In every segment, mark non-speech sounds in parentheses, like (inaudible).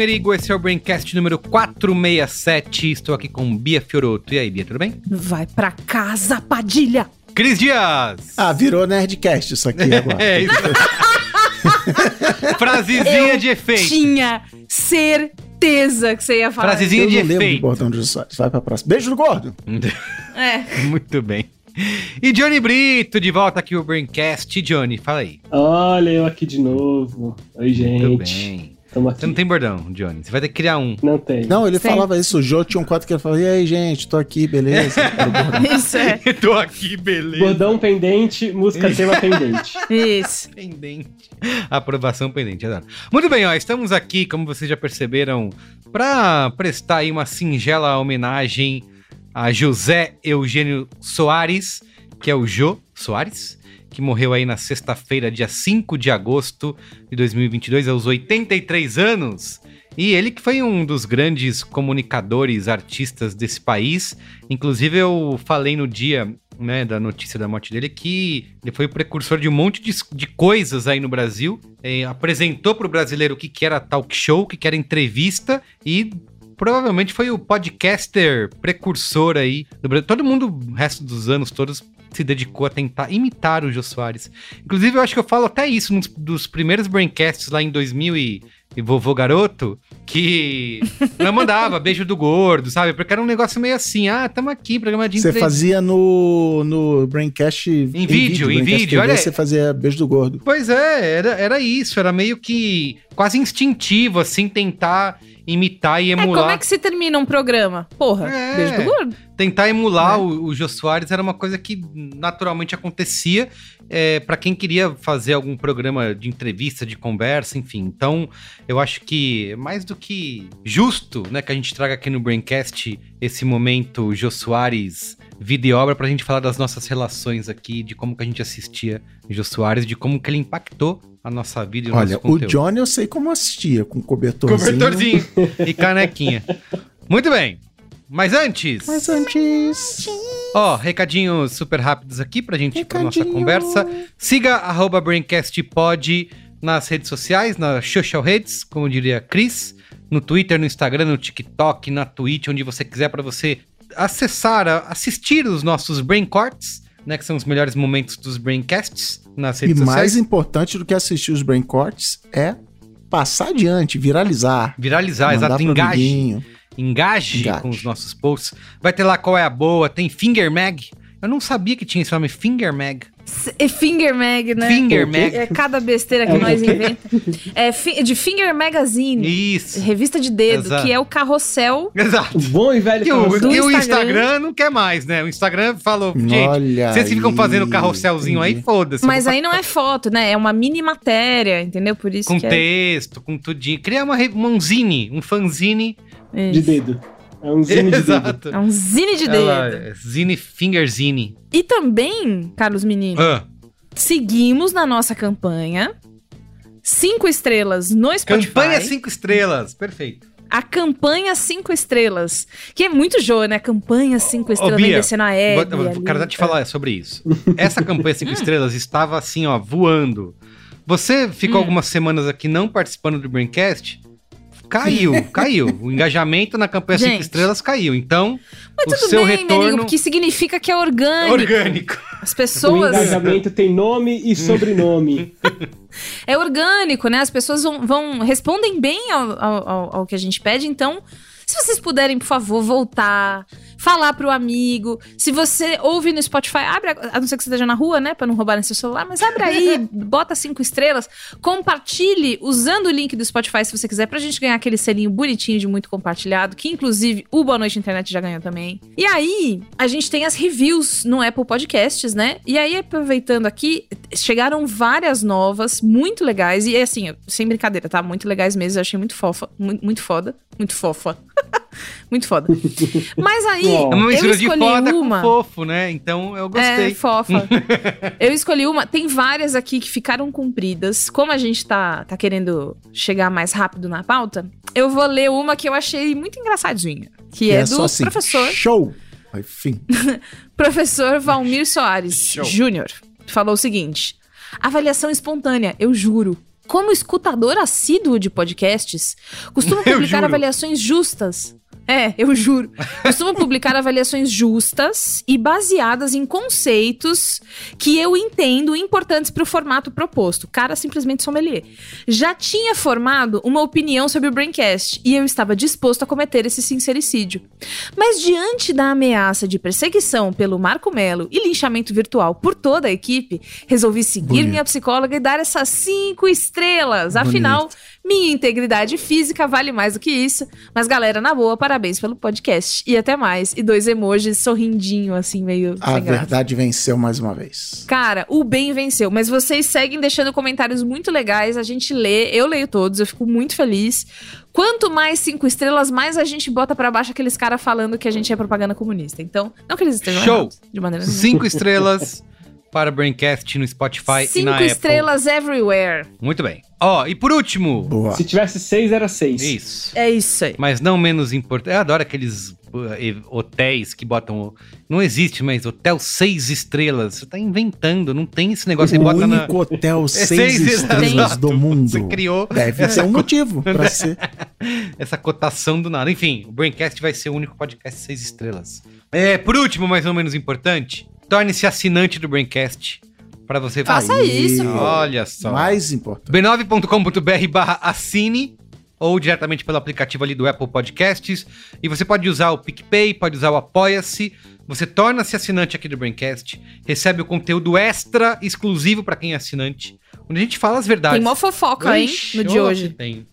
Merigo, esse é o Braincast número 467. Estou aqui com Bia Fioroto. E aí, Bia, tudo bem? Vai pra casa, Padilha! Cris Dias! Ah, virou Nerdcast isso aqui (laughs) agora. É isso. (laughs) Frasezinha de efeito. Tinha certeza que você ia falar. Frasezinha Eu de não lembro do efeito. bordão de Soares. Vai pra próxima. Beijo do gordo. É. (laughs) Muito bem. E Johnny Brito, de volta aqui o Braincast. Johnny, fala aí. Olha eu aqui de novo. Oi, Muito gente. bem. Você não tem bordão, Johnny. Você vai ter que criar um. Não tem. Não, ele Sim. falava isso. O Jô tinha um quadro que ele falava: E aí, gente, tô aqui, beleza? (laughs) Isso é. (laughs) Tô aqui, beleza. Bordão pendente, música tema pendente. (laughs) Isso. Pendente. Aprovação pendente, adoro. Muito bem, ó, estamos aqui, como vocês já perceberam, para prestar aí uma singela homenagem a José Eugênio Soares, que é o Jô Soares, que morreu aí na sexta-feira, dia 5 de agosto de 2022, aos 83 anos. E ele que foi um dos grandes comunicadores, artistas desse país. Inclusive, eu falei no dia né, da notícia da morte dele que ele foi o precursor de um monte de, de coisas aí no Brasil. Eh, apresentou para o brasileiro o que, que era talk show, o que, que era entrevista e provavelmente foi o podcaster precursor aí do Brasil. Todo mundo, o resto dos anos todos, se dedicou a tentar imitar o Jô Soares. Inclusive, eu acho que eu falo até isso nos dos primeiros Braincasts lá em 2000 e, e Vovô Garoto, que (laughs) eu mandava beijo do gordo, sabe? Porque era um negócio meio assim, ah, tamo aqui, programa de Você fazia no, no Braincast. Em, vídeo, em Braincast vídeo, TV, olha. Você fazia beijo do gordo. Pois é, era, era isso, era meio que quase instintivo, assim, tentar imitar e É, emular. como é que se termina um programa? Porra, É. beijo do gordo. Tentar emular Né? o, o Jô Soares era uma coisa que naturalmente acontecia é, para quem queria fazer algum programa de entrevista, de conversa, enfim. Então, eu acho que mais do que justo, né, que a gente traga aqui no Braincast esse momento Jô Soares vida e obra pra gente falar das nossas relações aqui, de como que a gente assistia Jô Soares, de como que ele impactou a nossa vida e o Olha, nosso o conteúdo. Johnny eu sei como assistia, com cobertorzinho. Cobertorzinho e canequinha. Muito bem. Mas antes, Mas antes. ó, recadinhos super rápidos aqui pra gente ir pra nossa conversa. Siga arroba BraincastPod nas redes sociais, nas social redes, como diria a Cris, no Twitter, no Instagram, no TikTok, na Twitch, onde você quiser pra você acessar, assistir os nossos Brain Corts, né, que são os melhores momentos dos Braincasts nas E redes sociais. mais importante do que assistir os Brain Cortes é passar adiante, viralizar. Viralizar, exato, engaje. amiguinho. Engaje, Engaje. com os nossos posts. Vai ter lá qual é a boa, tem Finger Mag. Eu não sabia que tinha esse nome, Finger Mag. É Finger Mag, né? Finger? Mag. É cada besteira que É nós quê? inventa. É fi- de Finger Magazine. Isso. Revista de dedo, Exato. que é o carrossel. Exato. O bom e velho E o, carrossel. Do e o Instagram. Instagram não quer mais, né? O Instagram falou, gente, Olha vocês ficam aí, fazendo carrosselzinho aí, foda-se. Mas aí não é foto, né? É uma mini matéria, entendeu? Por isso Com que é. texto, com tudinho. Criar uma, re- um zine, um fanzine. Isso. De dedo. É um zine de dedo. Exato. É um zine de Ela- dedo. zine, finger zine. E também, Carlos Menino, Ah, seguimos na nossa campanha. Cinco estrelas no Spotify. campanha 5 estrelas, perfeito. A campanha cinco estrelas. Que é muito jogo, né? Campanha cinco estrelas, Bia, vem descendo a Hebe Vou- ali. Quero até te falar sobre isso. Essa campanha 5 estrelas estava assim, ó, voando. Você ficou Hum. algumas semanas aqui não participando do Braincast? Caiu, (laughs) caiu. O engajamento na campanha 5 Gente. estrelas caiu. Então, Mas o tudo seu bem, retorno Merigo, porque significa que é orgânico. orgânico. As O pessoas. engajamento tem nome e sobrenome. É orgânico, né? As pessoas vão, vão- respondem bem ao, ao- ao- ao que a gente pede, então Se vocês puderem, por favor, voltar, falar pro amigo. Se você ouve no Spotify, abre, a, a não ser que você esteja na rua, né, pra não roubarem seu celular, mas abre aí, (laughs) bota cinco estrelas, compartilhe usando o link do Spotify se você quiser, pra gente ganhar aquele selinho bonitinho de muito compartilhado, que inclusive o Boa Noite Internet já ganhou também. E aí, a gente tem as reviews no Apple Podcasts, né? E aí, aproveitando aqui, chegaram várias novas, muito legais, e assim, sem brincadeira, tá? Muito legais mesmo, eu achei muito fofa, muito, muito foda, muito fofa. (laughs) muito foda. (laughs) Mas aí, É É uma eu mistura de escolhi foda uma. com fofo, né? Então eu É, gostei. fofa. (laughs) eu escolhi uma. Tem várias aqui que ficaram compridas. Como a gente tá, tá querendo chegar mais rápido na pauta, eu vou ler uma que eu achei muito engraçadinha. Que é, do só assim, professor, Show! Enfim. (laughs) professor Valmir Soares. Júnior. Falou o seguinte: avaliação espontânea, eu juro. Como escutador assíduo de podcasts, costumo Eu publicar avaliações justas. É, eu juro. Costumo publicar avaliações justas e baseadas em conceitos que eu entendo importantes para o formato proposto. Cara, simplesmente sommelier. Já tinha formado uma opinião sobre o Braincast e eu estava disposto a cometer esse sincericídio. Mas diante da ameaça de perseguição pelo Marco Melo e linchamento virtual por toda a equipe, resolvi seguir Bonito. minha psicóloga e dar essas cinco estrelas. Afinal, minha integridade física vale mais do que isso. Mas, galera, na boa, parabéns pelo podcast. E até mais. E dois emojis sorrindinho, assim, meio A sem graça. verdade venceu mais uma vez. Cara, o bem venceu. Mas vocês seguem deixando comentários muito legais. A gente lê, eu leio todos, eu fico muito feliz. Quanto mais cinco estrelas, mais a gente bota pra baixo aqueles caras falando que a gente é propaganda comunista. Então, não que eles estejam Show. errados, de maneira nenhuma. Cinco estrelas (laughs) para o Braincast no Spotify e Cinco na Apple. estrelas everywhere. Muito bem. Ó, e por último. Boa. Se tivesse seis, era seis. Isso. É isso aí. Mas não menos importante. Eu adoro aqueles uh, e- hotéis que botam. Não existe, mas hotel seis estrelas. Você tá inventando, não tem esse negócio. Você o bota na. único hotel (laughs) É seis, estrelas exato. do mundo. Você criou Deve ser um motivo pra (laughs) ser. essa cotação do nada. Enfim, o Braincast vai ser o único podcast seis estrelas. É, por último, mais ou menos importante, torne-se assinante do Braincast para você Faça Aí, isso, pô. Olha só. Mais importante. b9.com.br barra assine ou diretamente pelo aplicativo ali do Apple Podcasts. E você pode usar o PicPay, pode usar o Apoia-se. Você torna-se assinante aqui do Braincast, recebe o conteúdo extra exclusivo para quem é assinante, onde a gente fala as verdades. Tem mó fofoca, hein, Ixi, no de hoje. Tem.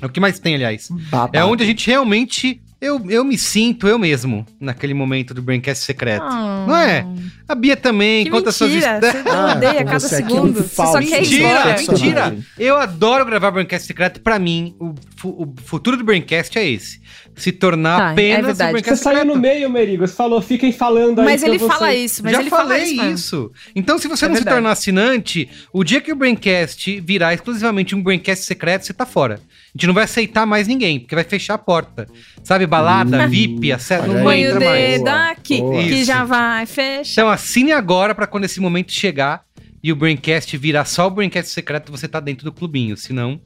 É o que mais tem, aliás. Babado. É onde a gente realmente. Eu, eu me sinto eu mesmo naquele momento do Braincast secreto. Ah. Não é? A Bia também Que conta suas mentira, histórias. você Ah, odeia cada você é um segundo. Você só quer Mentira, mentira. Eu adoro gravar Braincast secreto. Pra mim, o, o futuro do Braincast é esse. Se tornar Tá, é apenas o verdade. Você saiu no meio, Merigo. Você falou, fiquem falando aí. Mas que ele fala sair. isso, mas Já ele fala falei isso. mesmo. isso. Então, se você É não se verdade. tornar assinante, o dia que o Braincast virar exclusivamente um Braincast secreto, você tá fora. A gente não vai aceitar mais ninguém, porque vai fechar a porta. Sabe, balada, Hum, VIP, acesso, não. Põe o entra mais. dedo aqui, boa. que Isso. já vai, fecha. Então assine agora pra quando esse momento chegar e o Braincast virar só o Braincast secreto, você tá dentro do clubinho. Senão,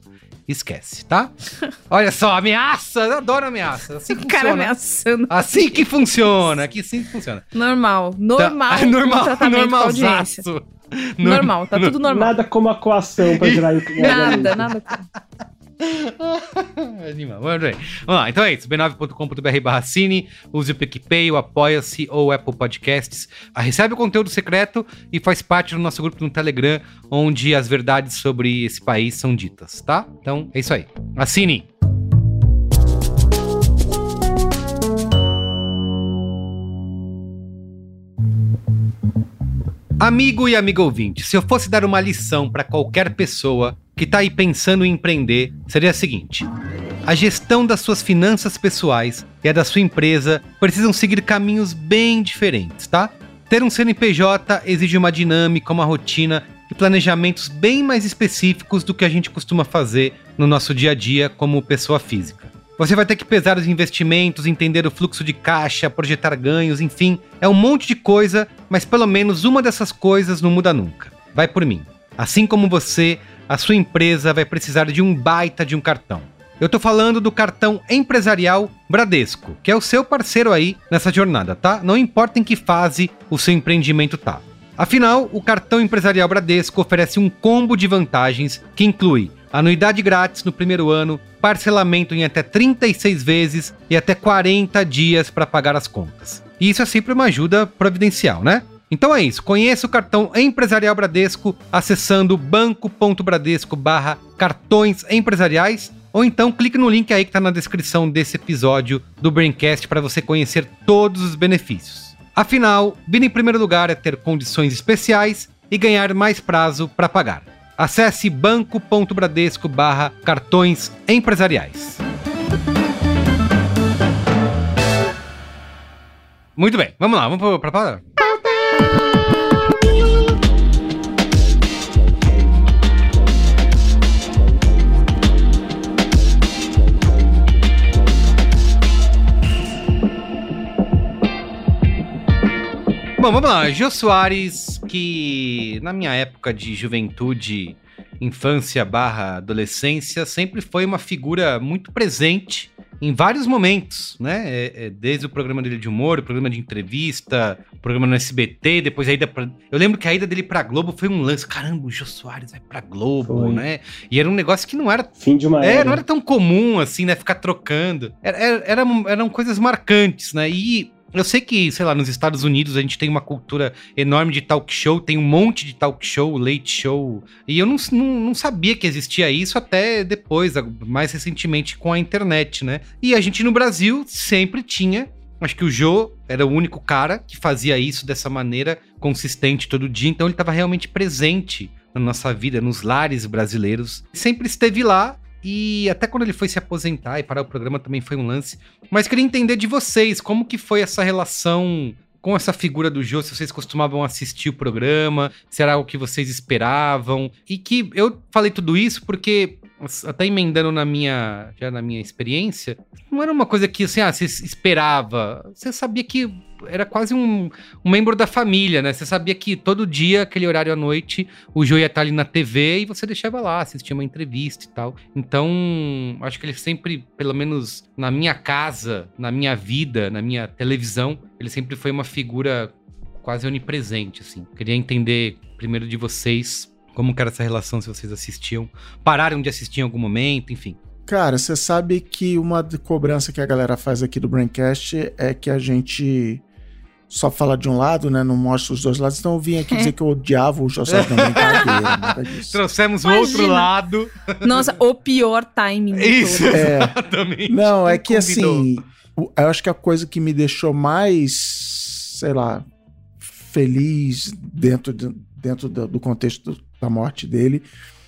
esquece, tá? Olha só, ameaça! Eu adoro ameaça. Assim que (laughs) O cara funciona. ameaçando. Assim que funciona. Aqui sim que funciona. Normal, Tá. normal. Ah, (laughs) normal, audiência. normalzaço. Normal, tá tudo normal. Nada como a coação pra (laughs) gerar Nada, nada. (laughs) Animal. Vamos lá, então é isso. b9.com.br barra cine, use o PicPay, o Apoia-se ou Apple Podcasts. Ah, Recebe o conteúdo secreto e faz parte do nosso grupo no Telegram, onde as verdades sobre esse país são ditas, tá? Então é isso aí. Assine! Amigo e amigo ouvinte, se eu fosse dar uma lição para qualquer pessoa que tá aí pensando em empreender, seria a seguinte: a gestão das suas finanças pessoais e a da sua empresa precisam seguir caminhos bem diferentes, tá? Ter um CNPJ exige uma dinâmica, uma rotina e planejamentos bem mais específicos do que a gente costuma fazer no nosso dia a dia como pessoa física. Você vai ter que pesar os investimentos, entender o fluxo de caixa, projetar ganhos, enfim, é um monte de coisa, mas pelo menos uma dessas coisas não muda nunca. Vai por mim. Assim como você, a sua empresa vai precisar de um baita de um cartão. Eu tô falando do cartão empresarial Bradesco, que é o seu parceiro aí nessa jornada, tá? Não importa em que fase o seu empreendimento tá. Afinal, o cartão empresarial Bradesco oferece um combo de vantagens que inclui anuidade grátis no primeiro ano, parcelamento em até 36 vezes e até 40 dias para pagar as contas. E isso é sempre uma ajuda providencial, né? Então é isso, conheça o cartão Empresarial Bradesco acessando banco.bradesco barra cartões empresariais ou então clique no link aí que está na descrição desse episódio do Braincast para você conhecer todos os benefícios. Afinal, vir em primeiro lugar é ter condições especiais e ganhar mais prazo para pagar. Acesse banco.bradesco barra cartões empresariais. Muito bem, vamos lá, vamos para a palavra. Bom, vamos lá. Jô Soares, que na minha época de juventude, infância barra adolescência, sempre foi uma figura muito presente em vários momentos, né? É, é, desde o programa dele de humor, o programa de entrevista, o programa no SBT, depois a ida pra... Eu lembro que a ida dele pra Globo foi um lance. Caramba, o Jô Soares vai pra Globo, Foi. né? E era um negócio que não era Fim de uma é, era. não era tão comum assim, né? Ficar trocando. Era, era- eram, eram coisas marcantes, né? E eu sei que, sei lá, nos Estados Unidos a gente tem uma cultura enorme de talk show, tem um monte de talk show, late show. E eu não, não, não sabia que existia isso até depois, mais recentemente com a internet, né? E a gente no Brasil sempre tinha. Acho que o Jô era o único cara que fazia isso dessa maneira consistente todo dia, então ele estava realmente presente na nossa vida, nos lares brasileiros. Sempre esteve lá e até quando ele foi se aposentar e parar o programa também foi um lance. Mas queria entender de vocês, como que foi essa relação com essa figura do Jô, se vocês costumavam assistir o programa, se era algo que vocês esperavam. E que eu falei tudo isso porque até emendando na minha, já na minha experiência, não era uma coisa que assim, ah, você esperava. Você sabia que era quase um, um membro da família, né? Você sabia que todo dia, aquele horário à noite, o Jô ia estar ali na TV e você deixava lá, assistia uma entrevista e tal. Então, acho que ele sempre, pelo menos na minha casa, na minha vida, na minha televisão, ele sempre foi uma figura quase onipresente, assim. Queria entender primeiro de vocês como que era essa relação, se vocês assistiam, pararam de assistir em algum momento, enfim. Cara, você sabe que uma cobrança que a galera faz aqui do Braincast é que a gente só fala de um lado, né? Não mostra os dois lados. Então eu vim aqui (laughs) dizer que eu odiava o José disso. Trouxemos o outro lado. Nossa, o pior timing Isso. É. exatamente. Não, é que convidou? assim, eu acho que a coisa que me deixou mais, sei lá, feliz dentro, de- dentro do, do contexto da morte dele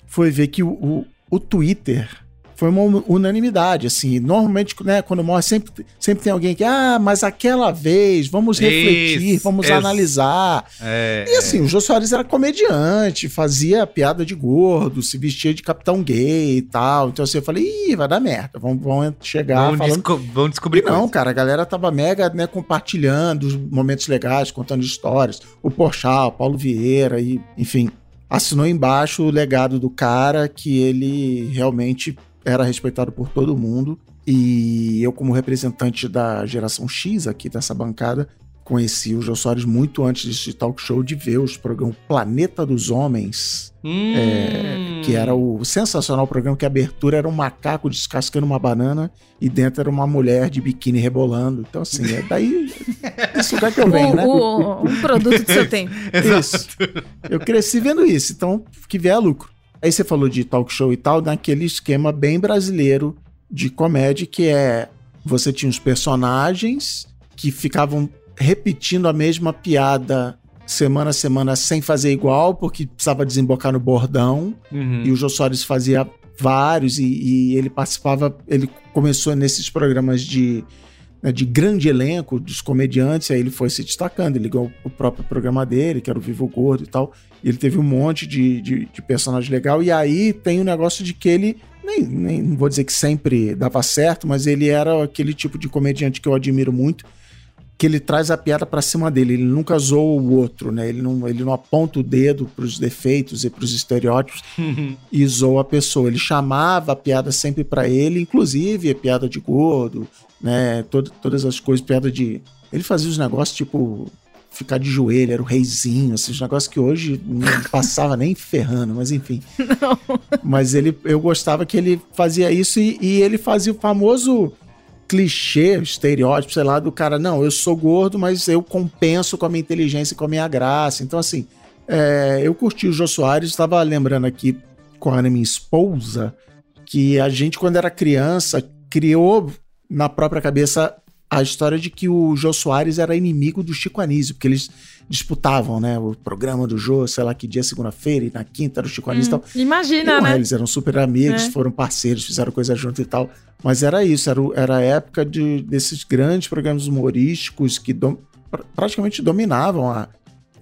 foi ver que o, o, o Twitter foi uma unanimidade, assim, normalmente, né, quando morre, sempre, sempre tem alguém que, ah, mas aquela vez, vamos refletir, Isso, vamos ex- analisar, É, e assim, o Jô Soares era comediante, fazia piada de gordo, se vestia de capitão gay e tal. Então assim, eu falei, ih, vai dar merda, vamos, vamos chegar vamos, falando. desco- vamos descobrir E não, coisas. cara, a galera tava mega, né, compartilhando os momentos legais, contando histórias. O Porchat, o Paulo Vieira, e, enfim, assinou embaixo o legado do cara que ele realmente era respeitado por todo mundo. E eu, como representante da geração X aqui dessa bancada, conheci o Jô Soares muito antes desse talk show de ver os programas Planeta dos Homens, Hum. é, que era o sensacional programa que a abertura era um macaco descascando uma banana e dentro era uma mulher de biquíni rebolando. Então, assim, é daí (laughs) desse lugar que eu venho, né? O, o- um produto do seu (laughs) tempo. Isso. Eu cresci vendo isso, então que vier lucro. Aí você falou de talk show e tal, naquele esquema bem brasileiro de comédia, que é você tinha os personagens que ficavam repetindo a mesma piada semana a semana sem fazer igual, porque precisava desembocar no bordão. Uhum. E o Jô Soares fazia vários e, e ele participava, ele começou nesses programas de, né, de grande elenco dos comediantes, aí ele foi se destacando, ele ligou o próprio programa dele, que era o Vivo Gordo e tal, e ele teve um monte de, de, de personagem legal, e aí tem o negócio de que ele, nem, nem não vou dizer que sempre dava certo, mas ele era aquele tipo de comediante que eu admiro muito, que ele traz a piada pra cima dele, ele nunca zoa o outro, né? Ele não, ele não aponta o dedo pros defeitos e pros estereótipos (laughs) e zoa a pessoa. Ele chamava a piada sempre pra ele, inclusive a piada de gordo, né? Todas as coisas, piada de. Ele fazia os negócios tipo ficar de joelho, era o reizinho, esses negócios que hoje não (laughs) passava nem ferrando, mas enfim. Mas ele, eu gostava que ele fazia isso e, e ele fazia o famoso clichê, estereótipo, sei lá, do cara, não, eu sou gordo, mas eu compenso com a minha inteligência e com a minha graça. Então, assim, é, eu curti o Jô Soares, estava lembrando aqui com a minha esposa, que a gente, quando era criança, criou na própria cabeça a história de que o Jô Soares era inimigo do Chico Anísio, porque eles disputavam, né, o programa do Jô, sei lá que dia, segunda-feira, e na quinta era o Chico Anísio e tal. Imagina, Não, né? Eles eram super amigos, É. foram parceiros, fizeram coisa junto e tal. Mas era isso, era, era a época de, desses grandes programas humorísticos que dom- pra- praticamente dominavam a-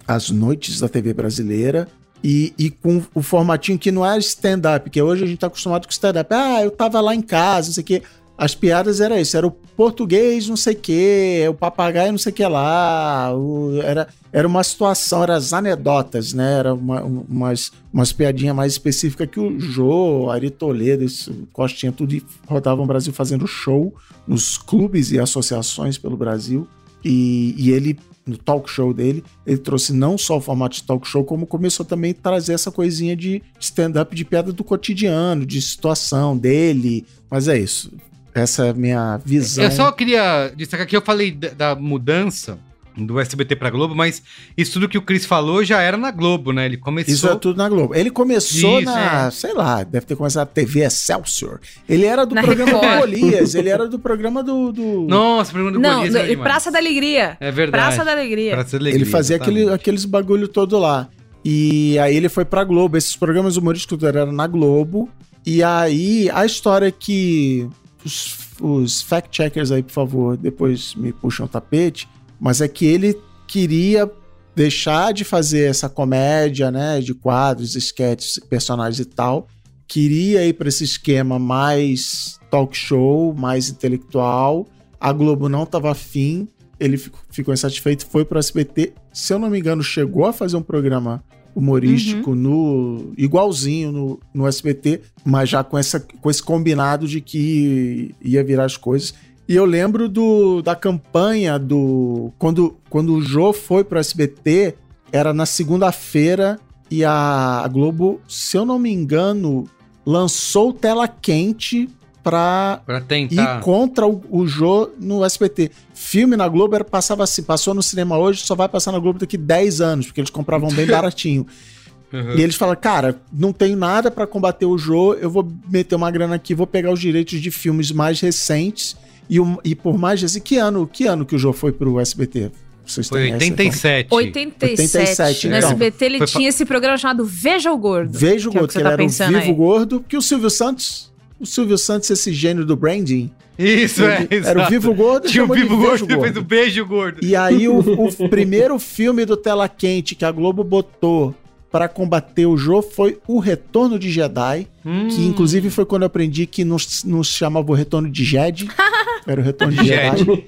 as noites da TV brasileira. E, e com o formatinho que não era stand-up, que hoje a gente tá acostumado com stand-up. Ah, eu tava lá em casa, não sei o quê. As piadas era isso, era o português não sei o quê, o papagaio não sei o que lá, o- era, era uma situação, eram as anedotas, né? Era uma, um- umas, umas piadinhas mais específicas que o Jô, Ari Toledo, Costinha, tudo rodavam o Brasil fazendo show nos clubes e associações pelo Brasil. E, e ele, no talk show dele, ele trouxe não só o formato de talk show, como começou também a trazer essa coisinha de stand-up de piada do cotidiano, de situação dele. Mas é isso. Essa é a minha visão. Eu só queria destacar que eu falei da, da mudança do SBT pra Globo, mas isso tudo que o Cris falou já era na Globo, né? Ele começou. Isso é tudo na Globo. Ele começou Isso, na, é. sei lá, deve ter começado na TV Excelsior. Ele era do Na programa do. Golias, ele era do programa do. do- Nossa, pergunta do Não, Golias demais. Praça da Alegria. É verdade. Praça da Alegria. Praça da Alegria, ele fazia aquele, aqueles bagulho todo lá. E aí ele foi pra Globo. Esses programas humorísticos eram na Globo. E aí a história é que os, os fact-checkers aí, por favor, depois me puxam o tapete. Mas é que ele queria deixar de fazer essa comédia, né, de quadros, sketches, personagens e tal. Queria ir para esse esquema mais talk show, mais intelectual. A Globo não estava afim. Ele ficou insatisfeito, foi para o SBT. Se eu não me engano, chegou a fazer um programa humorístico no igualzinho no, no SBT, mas já com, essa, com esse combinado de que ia virar as coisas. E eu lembro do, da campanha do. Quando, quando o Jô foi pro SBT, era na segunda-feira e a Globo, se eu não me engano, lançou tela quente pra Pra ir tentar. contra o, o Jô no SBT. Filme na Globo era, passava assim, passou no cinema hoje, só vai passar na Globo daqui 10 anos, porque eles compravam bem (laughs) baratinho. Uhum. E eles falam, cara, não tenho nada pra combater o Jô, eu vou meter uma grana aqui, vou pegar os direitos de filmes mais recentes e, um- e por mais recente, que ano, que ano que o Jô foi pro SBT? Vocês Foi têm essa 87. 87. 87, no então. SBT ele tinha esse programa chamado Veja o Gordo. Veja o Que é Gordo, que que, você ele tá era o Vivo aí. Gordo, que o Silvio Santos, o Silvio Santos, esse gênio do branding, Isso, é. era o exato. Vivo Gordo, Tinha o Vivo Gordo depois o Beijo Gordo. E aí, o, o primeiro filme do Tela Quente que a Globo botou pra combater o Jô foi O Retorno de Jedi, Hum. que inclusive foi quando eu aprendi que não não se chamava O Retorno de Jedi, (laughs) era o Retorno de Jedi. Jedi.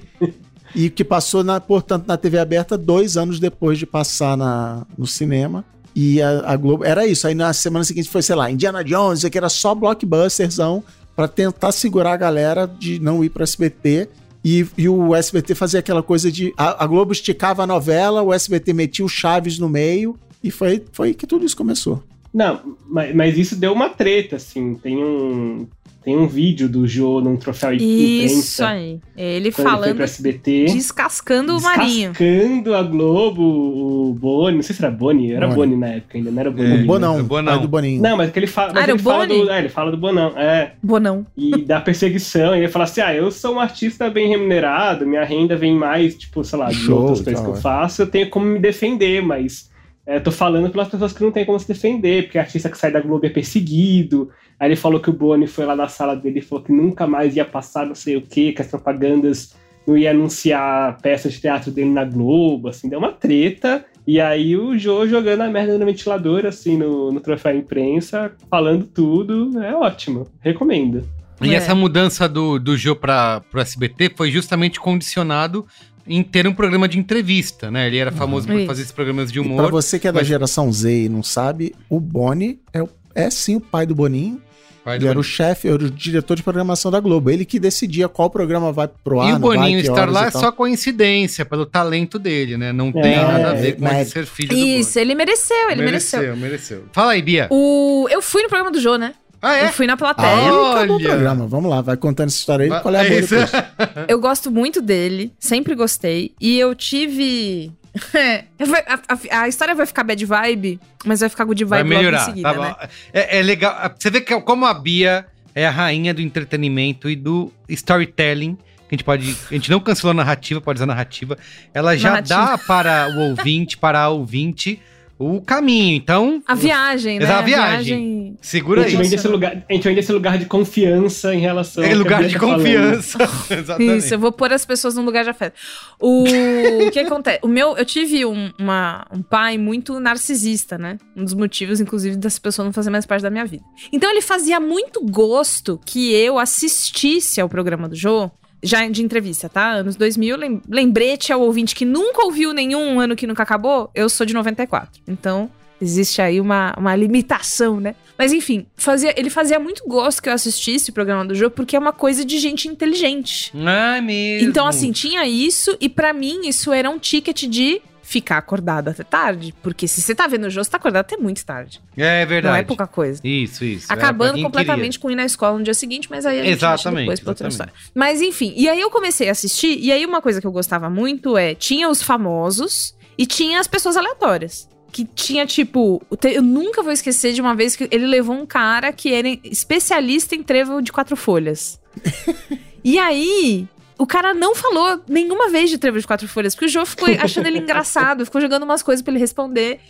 E que passou, na, portanto, na TV aberta dois anos depois de passar na, no cinema. E a, a Globo. Era isso. Aí na semana seguinte foi, sei lá, Indiana Jones, que era só blockbusterzão pra tentar segurar a galera de não ir pro SBT. E, e o SBT fazia aquela coisa de. A, a Globo esticava a novela, o SBT metia o Chaves no meio. E foi, foi que tudo isso começou. Não, mas, mas isso deu uma treta, assim. Tem um, tem um vídeo do Jô num troféu Isso imprensa. aí. Ele Quando ele foi falando, pro SBT. descascando o Marinho. Descascando a Globo, o Boni. Não sei se era Boni, era Boni. Boni na época ainda, não era Boni. É, O. Bonão, o Bonão. do Boninho. Não, mas que ele fala. Ah, Mas era ele, o fala do, é, ele fala do Bonão. É. Bonão. E da perseguição. E ele fala assim: ah, eu sou um artista bem remunerado, minha renda vem mais, tipo, sei lá, de Show, outras coisas tal, que eu é. faço, eu tenho como me defender, mas. É, tô falando pelas pessoas que não têm como se defender, porque artista que sai da Globo é perseguido. Aí ele falou que o Boni foi lá na sala dele e falou que nunca mais ia passar não sei o que, que as propagandas não ia anunciar peças de teatro dele na Globo, assim, deu uma treta. E aí o Jô jogando a merda no ventilador, assim, no, no troféu imprensa, falando tudo, é ótimo, recomendo. E É. essa mudança do, do Jô para pro SBT foi justamente condicionado em ter um programa de entrevista, né? Ele era famoso por Isso. fazer esses programas de E pra humor. você que é da mas- geração Z e não sabe, o Boni é, o- é sim o pai do Boninho. Pai do Ele era o Boninho. chefe, era o diretor de programação da Globo. Ele que decidia qual programa vai pro ar, E o vai, Boninho que estar lá é só coincidência, pelo talento dele, né? Não tem É, nada a ver com ele mas- ser filho do Isso, ele mereceu, ele mereceu. mereceu, mereceu. Fala aí, Bia. O... Eu fui no programa do Jô, né? Ah, Eu é? fui na Ah, plateia. ele acabou o Olha. programa. Vamos lá, vai contando essa história aí. Va- Qual é a é boa isso. depois? (laughs) Eu gosto muito dele, sempre gostei. E eu tive. (laughs) Vai- a, a- a história vai ficar bad vibe, mas vai ficar good Vai vibe logo melhorar. em seguida, tá né? É, é legal. Você vê que como a Bia é a rainha do entretenimento e do storytelling. A gente pode. A gente não cancelou a narrativa, pode usar narrativa. Ela já Narrativa. dá para o ouvinte, para a ouvinte, o caminho. Então, A viagem, né? Exato, a viagem. segura A gente, aí. vem desse lugar, a gente vem desse lugar de confiança em relação É ao que a lugar de tá confiança. (laughs) Exatamente. Isso, eu vou pôr as pessoas num lugar de afeto. O, o (laughs) que acontece? O meu, eu tive um, uma- um pai muito narcisista, né? Um dos motivos, inclusive, dessa pessoa não fazer mais parte da minha vida. Então ele fazia muito gosto que eu assistisse ao programa do Jô. Já de entrevista, tá? Anos 2000, lem- lembrete ao ouvinte que nunca ouviu nenhum ano que nunca acabou, eu sou de 94. Então, existe aí uma, uma limitação, né? Mas enfim, fazia, ele fazia muito gosto que eu assistisse o programa do Jô, porque é uma coisa de gente inteligente. Ah, é mesmo. Então, assim, tinha isso, e pra mim isso era um ticket de ficar acordado até tarde. Porque se você tá vendo o jogo, você tá acordado até muito tarde. É verdade. Não é pouca coisa. Isso, isso. Pra Acabando completamente com ir na escola no dia seguinte, mas aí a gente Exatamente, depois pra outra exatamente. história. Mas enfim, e aí eu comecei a assistir, e aí uma coisa que eu gostava muito é, tinha os famosos e tinha as pessoas aleatórias. Que tinha, tipo, eu nunca vou esquecer de uma vez que ele levou um cara que era especialista em trevo de quatro folhas. (laughs) e aí, o cara não falou nenhuma vez de trevo de quatro folhas, porque o João ficou (laughs) achando ele engraçado, ficou jogando umas coisas pra ele responder.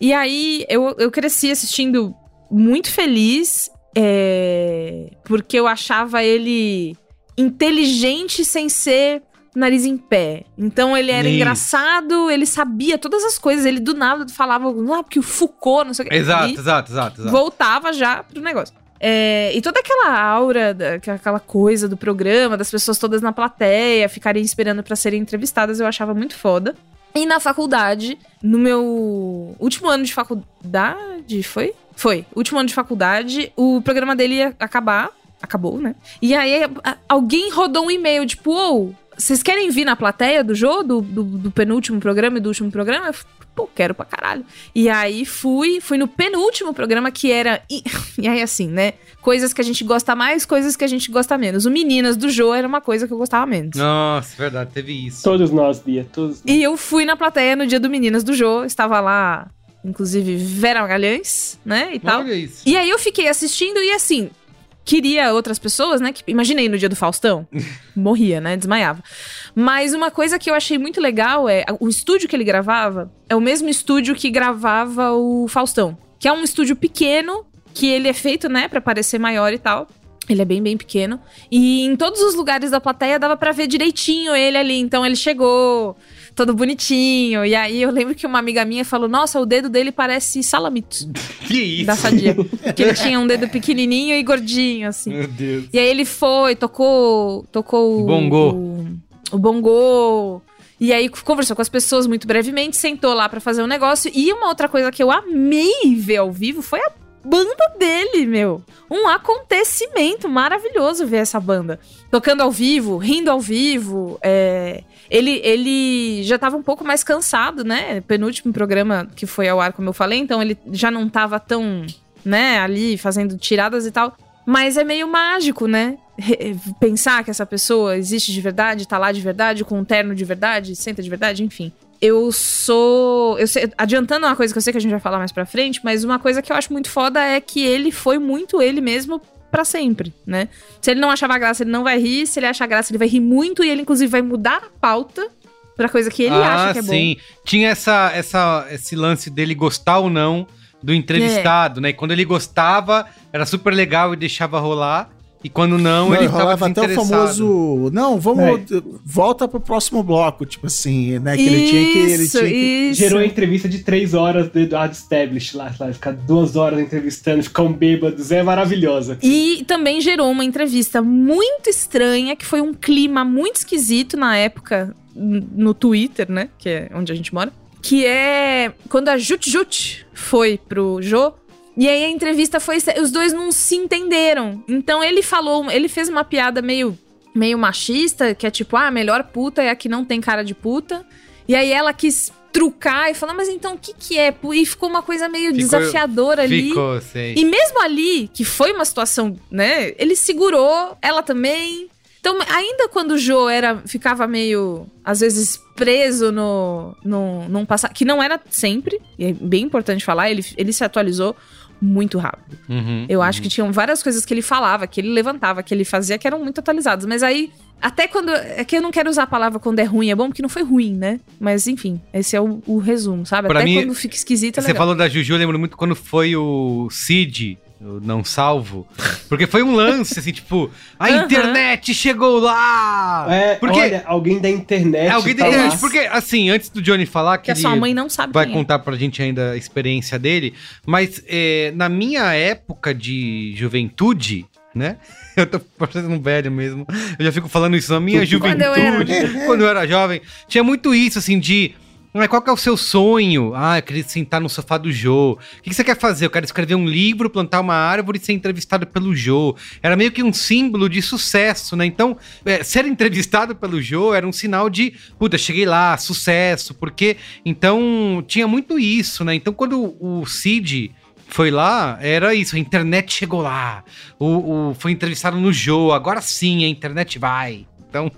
E aí, eu, eu cresci assistindo muito feliz, é, porque eu achava ele inteligente sem ser nariz em pé. Então ele era Isso. engraçado, ele sabia todas as coisas, ele do nada falava, ah, porque o Foucault, não sei o que. Exato, exato, exato, exato. voltava já pro negócio. É, e toda aquela aura, aquela coisa do programa, das pessoas todas na plateia, ficarem esperando pra serem entrevistadas, eu achava muito foda. E na faculdade, no meu último ano de faculdade, foi? Foi. Último ano de faculdade, o programa dele ia acabar. Acabou, né? E aí alguém rodou um e-mail, tipo, ou vocês querem vir na plateia do jogo, do, do, do penúltimo programa e do último programa? Eu Pô, quero pra caralho. E aí fui, fui no penúltimo programa que era. E, (laughs) e aí, assim, né? Coisas que a gente gosta mais, coisas que a gente gosta menos. O Meninas do Jô era uma coisa que eu gostava menos. Nossa, verdade, teve isso. Todos nós, Bia, todos nós. E eu fui na plateia no dia do Meninas do Jô. Estava lá, inclusive, Vera Magalhães, né? E tal. Olha isso. E aí eu fiquei assistindo e assim, queria outras pessoas, né? Que, imaginei no dia do Faustão. (laughs) Morria, né? Desmaiava. Mas uma coisa que eu achei muito legal é o estúdio que ele gravava é o mesmo estúdio que gravava o Faustão. Que é um estúdio pequeno, que ele é feito, né, pra parecer maior e tal. Ele é bem, bem pequeno. E em todos os lugares da plateia dava pra ver direitinho ele ali. Então ele chegou todo bonitinho. E aí eu lembro que uma amiga minha falou: Nossa, o dedo dele parece salamitos (laughs) Que isso? da Sadia. que ele tinha um dedo pequenininho e gordinho, assim. Meu Deus. E aí ele foi, tocou, tocou o Bongô. O, o bongô. E aí conversou com as pessoas muito brevemente, sentou lá pra fazer um negócio. E uma outra coisa que eu amei ver ao vivo foi a banda dele, meu. Um acontecimento maravilhoso ver essa banda. Tocando ao vivo, rindo ao vivo. é, Ele, ele já tava um pouco mais cansado, né? Penúltimo programa que foi ao ar, como eu falei. Então ele já não tava tão, né, ali fazendo tiradas e tal. Mas é meio mágico, né? Re- Pensar que essa pessoa existe de verdade, tá lá de verdade, com um terno de verdade, senta de verdade, enfim. Eu sou. Eu sei, adiantando uma coisa que eu sei que a gente vai falar mais pra frente, mas uma coisa que eu acho muito foda é que ele foi muito ele mesmo pra sempre, né? Se ele não achava graça, ele não vai rir. Se ele achar graça, ele vai rir muito e ele, inclusive, vai mudar a pauta pra coisa que ele ah, acha que é bom. sim. Tinha essa, essa, esse lance dele gostar ou não do entrevistado, né? E quando ele gostava, era super legal e deixava rolar. E quando não, Não, ele tava rolava até o famoso. Não, vamos. Volta pro próximo bloco, tipo assim, né? Que ele tinha que. Ele Isso, tinha que... isso. Gerou a entrevista de três horas do Eduardo Stablish lá, lá, ficar duas horas entrevistando, ficar um bêbado, é maravilhosa. E também gerou uma entrevista muito estranha, que foi um clima muito esquisito na época no Twitter, né? Que é onde a gente mora. Que é quando a Jut Jut foi pro Jô. E aí a entrevista foi. Os dois não se entenderam. Então ele falou, ele fez uma piada meio, meio machista, que é tipo, ah, a melhor puta é a que não tem cara de puta. E aí ela quis trucar e falar, mas então o que que é? E ficou uma coisa meio Ficou- desafiadora ali. Ficou, sei. E mesmo ali, que foi uma situação, né? Ele segurou, ela também. Então, ainda quando o Jô era, ficava meio, às vezes, preso no, no, num passado, que não era sempre, e é bem importante falar, ele, ele se atualizou muito rápido. Uhum, Eu acho que tinham várias coisas que ele falava, que ele levantava, que ele fazia, que eram muito atualizadas. Mas aí, até quando. É que eu não quero usar a palavra quando é ruim, é bom, porque não foi ruim, né? Mas enfim, esse é o, o resumo, sabe? Pra até mim, quando fica esquisito, é Você legal. falou da Juju, eu lembro muito quando foi o Cid, o Não Salvo. Porque foi um lance, assim, tipo, a Aham. internet chegou lá! É, porque olha, alguém da internet. é alguém da tá lá. internet. Porque, assim, antes do Johnny falar que Que a sua mãe não sabe vai quem é. contar pra gente ainda a experiência dele, mas é, na minha época de juventude, né? (laughs) Eu tô parecendo um velho mesmo. Eu já fico falando isso na minha Quando juventude, eu era. quando eu era jovem. Tinha muito isso, assim, de. "Ah, qual que é o seu sonho? Ah, eu queria sentar no sofá do Jô. O que, que você quer fazer? Eu quero escrever um livro, plantar uma árvore e ser entrevistado pelo Jô. Era meio que um símbolo de sucesso, né? Então, é, ser entrevistado pelo Jô era um sinal de, puta, cheguei lá, sucesso, porque. Então, tinha muito isso, né? Então, quando o Cid foi lá, era isso, a internet chegou lá. O, o- foi entrevistado no Jô, agora sim a internet vai. Então,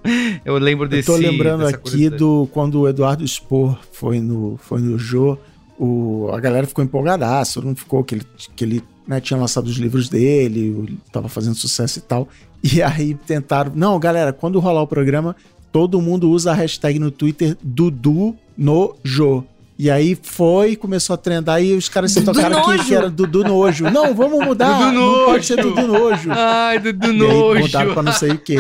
eu lembro Eu desse. tô lembrando aqui do quando o Eduardo Spor foi no, foi no Jô, o, a galera ficou empolgadaço, mundo ficou que ele, que ele né, tinha lançado os livros dele, ele tava fazendo sucesso e tal. E (laughs) aí tentaram. Não, galera, quando rolar o programa, todo mundo usa a hashtag no Twitter Dudu no Jô. E aí foi, começou a trendar e os caras se tocaram aqui Nojo. que era Dudu Nojo. Não, vamos mudar. Dudu não Nojo. pode ser Dudu Nojo. Ai, Dudu Nojo. mudaram pra não sei o quê.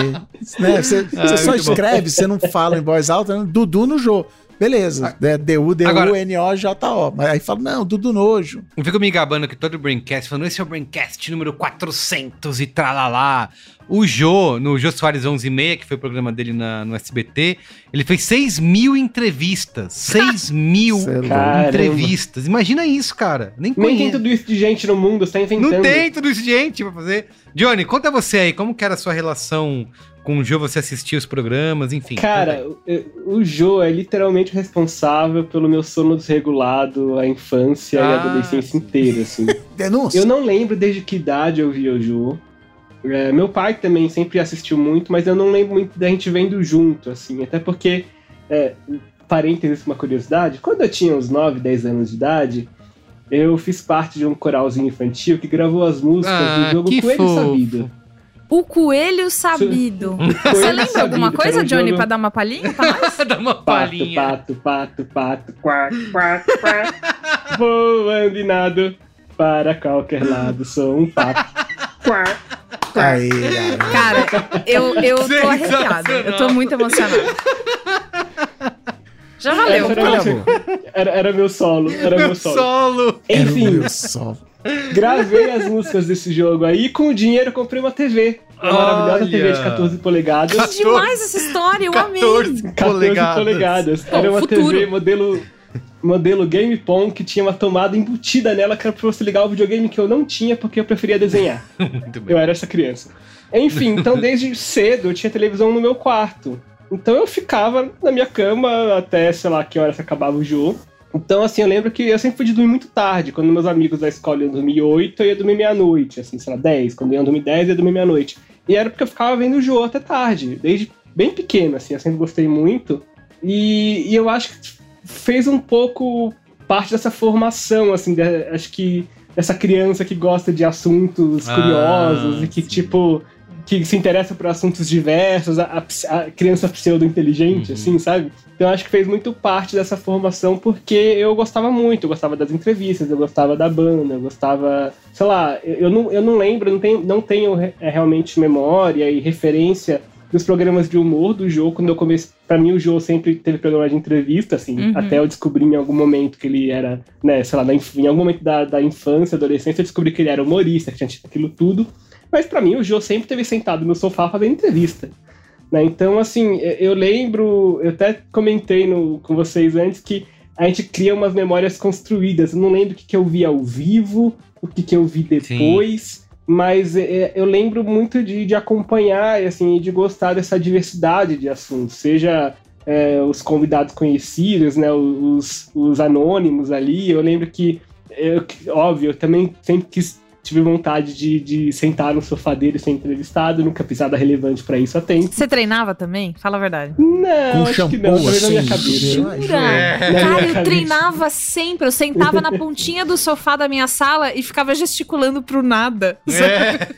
Né? Você, você só bom. escreve, você não fala em voz alta, né? Dudu no Jô. Beleza, né? D-U-D-U-N-O-J-O. Mas aí fala, não, Dudu Nojo. Eu fico me gabando que todo Braincast, falando, esse é o Braincast número 400 e tralalá. O Jô, no Jô Soares 11 e meia, que foi o programa dele na- no SBT, ele fez 6 mil entrevistas. (laughs) 6 mil é. Caramba. entrevistas. Imagina isso, cara. Nem Nem tem tudo isso de gente no mundo, você tá inventando. Não tem tudo isso de gente pra fazer. Johnny, conta você aí, como que era a sua relação com o Jô? Você assistia os programas, enfim. Cara, o, o Jô é literalmente responsável pelo meu sono desregulado, a infância e Ah, a adolescência inteira, assim. (laughs) Denúncia. Eu não lembro desde que idade eu via o Jô. É, meu pai também sempre assistiu muito, mas eu não lembro muito da gente vendo junto, assim. Até porque, é, parênteses, uma curiosidade, quando eu tinha uns 9, 10 anos de idade, eu fiz parte de um coralzinho infantil que gravou as músicas Ah, do jogo Coelho fofo. Sabido. O coelho sabido. Você lembra alguma coisa, era Johnny, jogo- pra dar uma palhinha pra nós? (laughs) Dá uma Pato, palhinha. pato, pato, pato, quack, quack, quack. Voando e nado para qualquer lado, sou um pato. Quack, quack. Aí, cara. Cara, eu, eu tô arrepiada. Eu tô muito emocionada. Já valeu. Era, era, era meu solo, era meu, Meu solo. solo. Era o Enfim, meu sol. Gravei as músicas desse jogo aí e com o dinheiro comprei uma TV. Uma maravilhosa Olha. TV de 14 polegadas. Que demais essa história, eu amei. 14 14 polegadas. polegadas. Pô, Era uma futuro. TV modelo, modelo Game Pong que tinha uma tomada embutida nela que era pra você ligar o videogame que eu não tinha porque eu preferia desenhar. (laughs) Muito bem. Eu era essa criança. Enfim, então desde cedo eu tinha televisão no meu quarto. Então eu ficava na minha cama até, sei lá, que horas acabava o jogo. Então, assim, eu lembro que eu sempre fui de dormir muito tarde. Quando meus amigos da escola iam dormir 8, eu ia dormir meia-noite, assim, sei lá, 10. Quando iam dormir 10, eu ia dormir meia-noite. E era porque eu ficava vendo o jogo até tarde, desde bem pequeno, assim, eu sempre gostei muito. E, e eu acho que fez um pouco parte dessa formação, assim, de- acho que dessa criança que gosta de assuntos Ah, curiosos e que, sim. tipo, que se interessa por assuntos diversos, a, a a criança pseudo-inteligente, Uhum. assim, sabe? Então eu acho que fez muito parte dessa formação porque eu gostava muito, eu gostava das entrevistas, eu gostava da banda, eu gostava, sei lá, eu, não, eu não lembro, não tenho, não tenho é, realmente memória e referência dos programas de humor do jogo. Quando eu comecei, pra mim o jogo sempre teve programa de entrevista, assim, Uhum. até eu descobri em algum momento que ele era, né, sei lá, na em algum momento da, da infância, adolescência, eu descobri que ele era humorista, que tinha tido aquilo tudo. Mas pra mim o Jô sempre teve sentado no sofá fazendo entrevista. Né? Então, assim, eu- lembro, eu até comentei no, com vocês antes que a gente cria umas memórias construídas. Eu não lembro o que, que eu vi ao vivo, o que, que eu vi depois. Mas é, eu lembro muito de, de acompanhar assim, de gostar dessa diversidade de assuntos, seja é, os convidados conhecidos, né, os, os anônimos ali. Eu lembro que, eu, óbvio, eu também sempre quis tive vontade de, de sentar no sofá dele e ser entrevistado, nunca pisada relevante para isso a tempo. Você treinava também? Fala a verdade. Não, Com acho shampoo, que não, talvez na minha assim, cabeça. Jura? É. Na minha Cara, eu cabeça. treinava sempre. Eu sentava na pontinha do sofá da minha sala e ficava gesticulando pro nada. É.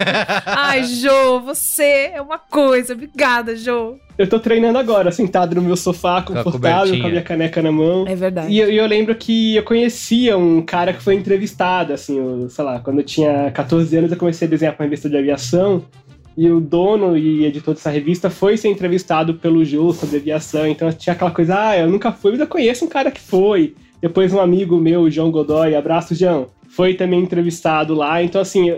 (laughs) Ai, Jô, você é uma coisa. Obrigada, Jô. Eu tô treinando agora, sentado no meu sofá, confortável, com a minha caneca na mão. É verdade. E eu, eu lembro que eu conhecia um cara que foi entrevistado, assim, eu, sei lá, quando eu tinha 14 anos eu comecei a desenhar pra uma revista de aviação, e o dono e editor dessa revista foi ser entrevistado pelo Jô sobre aviação, então tinha aquela coisa, ah, eu nunca fui, mas eu conheço um cara que foi. Depois um amigo meu, o João Godoy, abraço, João, foi também entrevistado lá, então assim,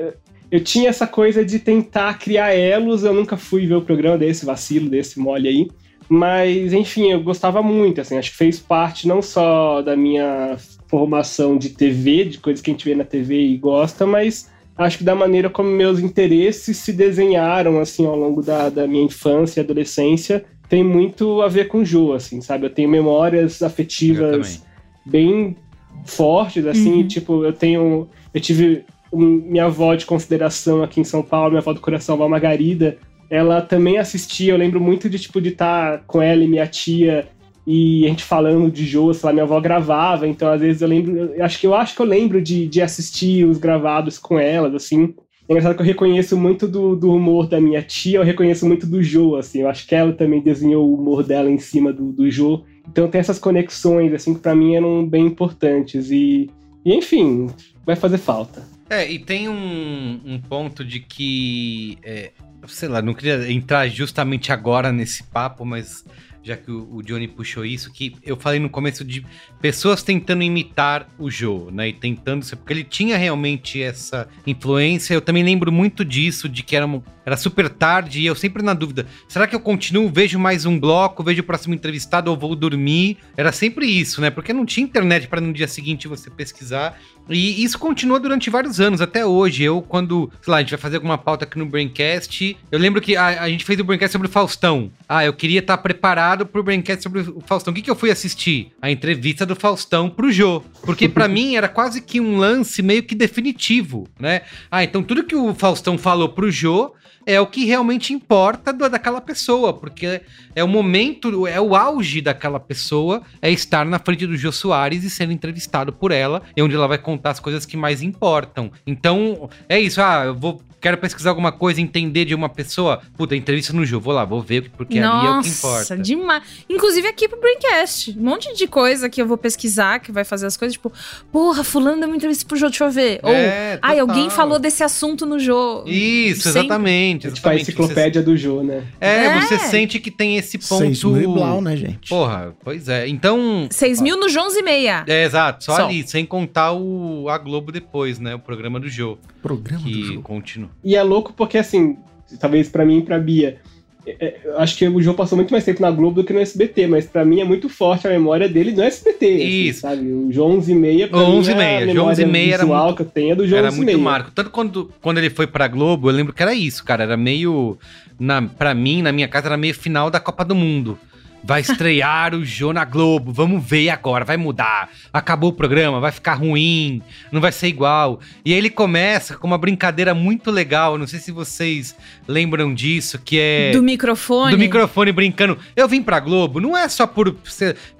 eu, tinha essa coisa de tentar criar elos, eu nunca fui ver o programa desse vacilo, desse mole aí, mas, enfim, eu gostava muito, assim, acho que fez parte não só da minha formação de TV, de coisas que a gente vê na TV e gosta, mas acho que da maneira como meus interesses se desenharam, assim, ao longo da, da minha infância e adolescência, tem muito a ver com o Jô, assim, sabe? Eu tenho memórias afetivas bem fortes, assim, Uhum. tipo, eu tenho... Eu tive minha avó de consideração aqui em São Paulo, minha avó do coração, a avó Margarida, ela também assistia, eu lembro muito de, tipo, de estar com ela e minha tia e a gente falando de Jô, sei lá, minha avó gravava, então às vezes eu lembro, eu acho que eu acho que eu lembro de, de assistir os gravados com elas, assim. É engraçado que eu reconheço muito do, do humor da minha tia, eu reconheço muito do Jô, assim, eu acho que ela também desenhou o humor dela em cima do, do Jô. Então tem essas conexões, assim, que pra mim eram bem importantes e, e enfim, vai fazer falta. É, e tem um, um ponto de que, é, sei lá, não queria entrar justamente agora nesse papo, mas já que o, o Johnny puxou isso, que eu falei no começo de pessoas tentando imitar o Joe, né? E tentando ser. Porque ele tinha realmente essa influência. Eu também lembro muito disso, de que era, era super tarde e eu sempre na dúvida: será que eu continuo, vejo mais um bloco, vejo o próximo entrevistado ou vou dormir? Era sempre isso, né? Porque não tinha internet para no dia seguinte você pesquisar. E isso continua durante vários anos, até hoje. Eu, quando, sei lá, a gente vai fazer alguma pauta aqui no Braincast, eu lembro que a, a gente fez o Braincast sobre o Faustão. Ah, eu queria estar preparado pro Braincast sobre o Faustão. O que, que eu fui assistir? A entrevista do Faustão pro Jô. Porque pra (laughs) mim era quase que um lance meio que definitivo, né? Ah, então tudo que o Faustão falou pro Jô é o que realmente importa do- daquela pessoa, porque é o momento, é o auge daquela pessoa, é estar na frente do Jô Soares e sendo entrevistado por ela, e onde ela vai contar as coisas que mais importam. Então, é isso, ah, eu vou quero pesquisar alguma coisa, entender de uma pessoa, puta, entrevista no Jô, vou lá, vou ver, porque ali é o que Nossa, importa. demais. Inclusive aqui pro Braincast. Um monte de coisa que eu vou pesquisar, que vai fazer as coisas, tipo, porra, fulano deu uma entrevista pro Jô, deixa eu ver. Ou, É, ai, alguém falou desse assunto no Jô. Isso, Sempre. exatamente. É tipo a enciclopédia do Jô, né? Você, é, É. você sente que tem esse ponto. Seis mil e blau, né, gente? Porra, pois é. Então. 6 mil no Jones e meia. É, exato, só, Só. ali, sem contar o a Globo depois, né? O programa do Jô, Programa do que jogo. continua. E é louco porque, assim, talvez pra mim e pra Bia, é, é, acho que o João passou muito mais tempo na Globo do que no SBT, mas pra mim é muito forte a memória dele no SBT. assim, Isso. sabe? O João 11 e meia, pra O mim, 11 e é meia. João memória 11 e meia era muito- que eu tenho é do João Era 11 muito meia. marco. Tanto quando, quando ele foi pra Globo, eu lembro que era isso, cara. Era meio. Na, pra mim, na minha casa, era meio final da Copa do Mundo. Vai estrear o Jô na Globo, vamos ver agora, vai mudar. Acabou o programa, vai ficar ruim, não vai ser igual. E aí ele começa com uma brincadeira muito legal, não sei se vocês lembram disso, que é. Do microfone. do microfone brincando. Eu vim pra Globo, não é só por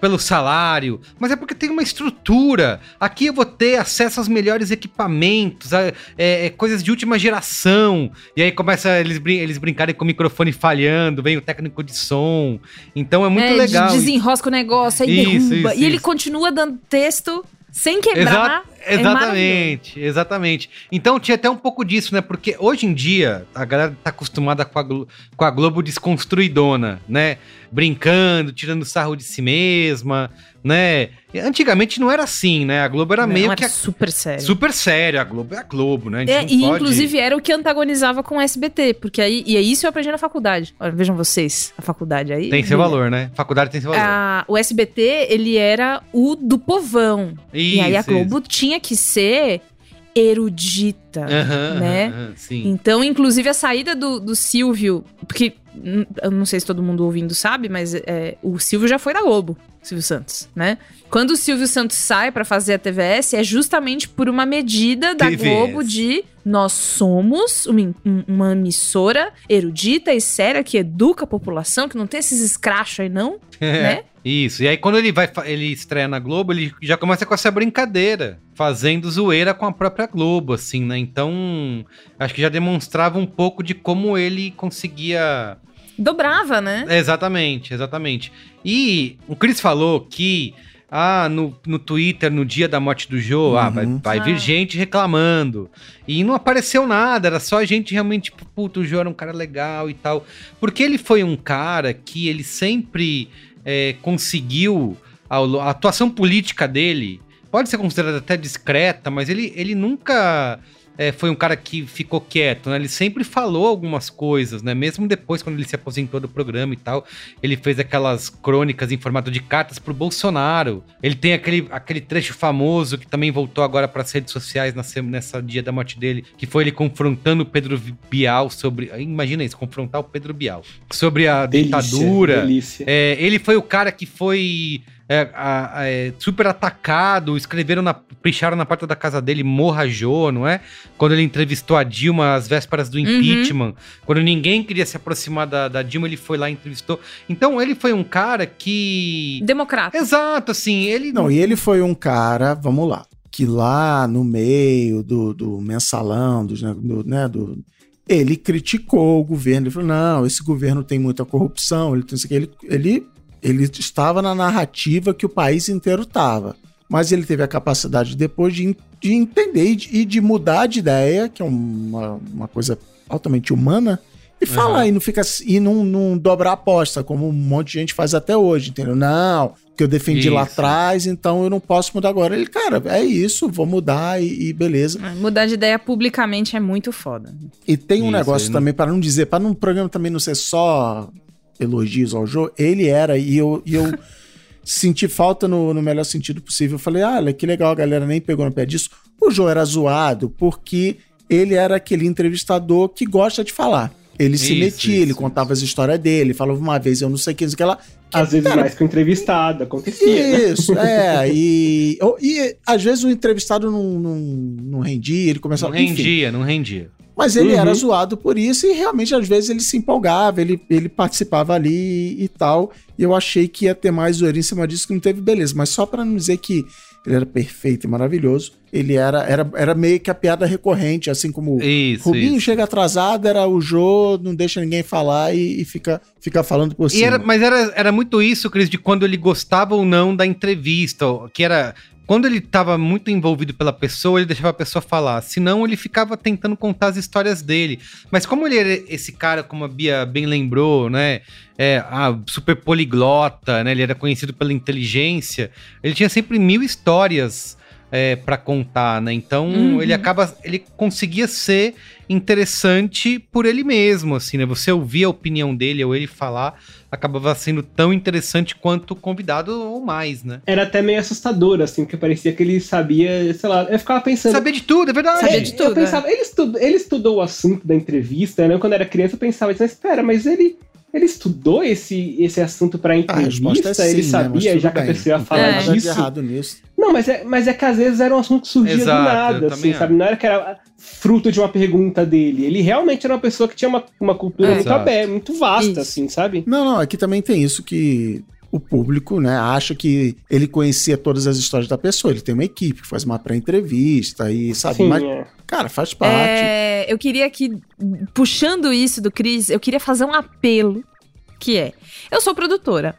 pelo salário, mas é porque tem uma estrutura. Aqui eu vou ter acesso aos melhores equipamentos, a- é, é, coisas de última geração. E aí começa eles, eles brincarem com o microfone falhando, vem o técnico de som. Então é muito é, legal. de- Desenrosca o negócio, aí Isso, derruba. isso, e ele isso. continua dando texto sem quebrar. É maravilhoso. exatamente, exatamente. Então tinha até um pouco disso, né? Porque hoje em dia a galera tá acostumada com a, Glo- com a Globo desconstruidona, né? Brincando, tirando sarro de si mesma, né? Antigamente não era assim, né? A Globo era Não, meio era que a- super sério. super séria. A Globo é a Globo, né? A É, e pode- inclusive era o que antagonizava com o SBT, porque aí, e é isso eu aprendi na faculdade. Olha, vejam vocês, a faculdade aí. Tem seu valor, né? Faculdade tem seu valor. A- o SBT, ele era o do povão. e aí a Isso, Globo tinha que ser erudita, Aham, né? sim. Então, inclusive, a saída do, do Silvio, porque hum, eu não sei se todo mundo ouvindo sabe, mas é, o Silvio já foi da Globo, Silvio Santos, né? Quando o Silvio Santos sai pra fazer a TVS, é justamente por uma medida da TVS. Globo de nós somos uma, um- uma emissora erudita e séria que educa a população, que não tem esses escrachos aí, não, (laughs) né? Isso, e aí quando ele vai ele estreia na Globo, ele já começa com essa brincadeira, fazendo zoeira com a própria Globo, assim, né? Então, acho que já demonstrava um pouco de como ele conseguia. Dobrava, né? Exatamente, exatamente. E o Chris falou que. Ah, no, no Twitter, no dia da morte do Joe, ah, vai, Uhum. vai vir Ah. gente reclamando. E não apareceu nada, era só gente realmente, tipo, puto, o Joe era um cara legal e tal. Porque ele foi um cara que ele sempre é, conseguiu. lo- A, atuação política dele pode ser considerada até discreta, mas ele, ele nunca é, foi um cara que ficou quieto, né? Ele sempre falou algumas coisas, né? Mesmo depois, quando ele se aposentou do programa e tal, ele fez aquelas crônicas em formato de cartas pro Bolsonaro. Ele tem aquele, aquele trecho famoso que também voltou agora para as redes sociais sem- nessa dia da morte dele, que foi ele confrontando o Pedro Bial sobre. Imagina isso, confrontar o Pedro Bial sobre a Delícia, ditadura. delícia. É, ele foi o cara que foi é, a- a- é, super atacado, escreveram na. picharam na porta da casa dele, morra Jô, não é? Quando ele entrevistou a Dilma às vésperas do impeachment. Quando ninguém queria se aproximar da, da Dilma, ele foi lá e entrevistou. Então ele foi um cara que. Democrata. Exato, assim, ele. Não, e ele foi um cara, vamos lá, que lá no meio do, do mensalão, dos, né, do, né, do- ele criticou o governo, ele falou, não, esse governo tem muita corrupção, ele, tem isso aqui." ele, ele, ele estava na narrativa que o país inteiro estava. Mas ele teve a capacidade depois de, de entender e de, e de mudar de ideia, que é uma, uma coisa altamente humana, e falar, e não fica e não, não dobrar a aposta, como um monte de gente faz até hoje, entendeu? Não, que eu defendi lá Isso. atrás, então eu não posso mudar agora. Ele, cara, é isso, vou mudar e, e beleza. É, Mudar de ideia publicamente é muito foda. E tem um Isso, negócio não- também, para não dizer, para um programa também não ser só elogios ao jogo, ele era, e eu, e eu (laughs) senti falta no, no melhor sentido possível. Eu falei, ah, olha, que legal, a galera nem pegou no pé disso. O Joe era zoado porque ele era aquele entrevistador que gosta de falar. Ele se Isso, metia, isso, ele contava as histórias dele, falava uma vez, eu não sei o que, não sei o que lá. Às vezes Cara, mais que o entrevistado, acontecia. né? Isso, é. (laughs) E, e às vezes o entrevistado não, não, não rendia, ele Não começava. enfim. rendia, não rendia. Mas ele Uhum. era zoado por isso e realmente às vezes ele se empolgava, ele, ele participava ali e tal. E eu achei que ia ter mais zoeira em cima disso que não teve beleza. Mas só pra não dizer que ele era perfeito e maravilhoso, ele era, era, era meio que a piada recorrente, assim como Isso, Rubinho isso. chega atrasado, era o Jô, não deixa ninguém falar e, e fica, fica falando por cima. era, mas era, era muito isso, Cris, de quando ele gostava ou não da entrevista, que era... Quando ele estava muito envolvido pela pessoa, ele deixava a pessoa falar. Senão, ele ficava tentando contar as histórias dele. Mas como ele era esse cara, como a Bia bem lembrou, né? É, ah, super poliglota, né? Ele era conhecido pela inteligência. Ele tinha sempre mil histórias é, para contar, né? Então, Uhum. ele acaba... Ele conseguia ser interessante por ele mesmo, assim, né? Você ouvir a opinião dele ou ele falar acabava sendo tão interessante quanto o convidado ou mais, né? Era até meio assustador, assim, porque parecia que ele sabia, sei lá, eu ficava pensando. Saber de tudo, é verdade. Sabia de tudo, Eu pensava, ele, estudou, ele estudou o assunto da entrevista, né? Quando eu era criança, eu pensava, mas espera, mas ele, ele estudou esse, esse assunto pra entrevista? resposta é ele sim, né? Mas sabia, tudo já que a pessoa ia falar de disso? errado nisso. Não, mas é, mas é que às vezes era um assunto que surgia Exato, do nada, assim, sabe? Não era que era fruto de uma pergunta dele. Ele realmente era uma pessoa que tinha uma, uma cultura É. muito Exato. aberta, muito vasta, Isso. assim, sabe? Não, não, aqui também tem isso que o público, né, acha que ele conhecia todas as histórias da pessoa. Ele tem uma equipe que faz uma pré-entrevista e sabe, Sim, mas, é. Cara, faz parte. É, eu queria que, puxando isso do Cris, eu queria fazer um apelo, que é, eu sou produtora.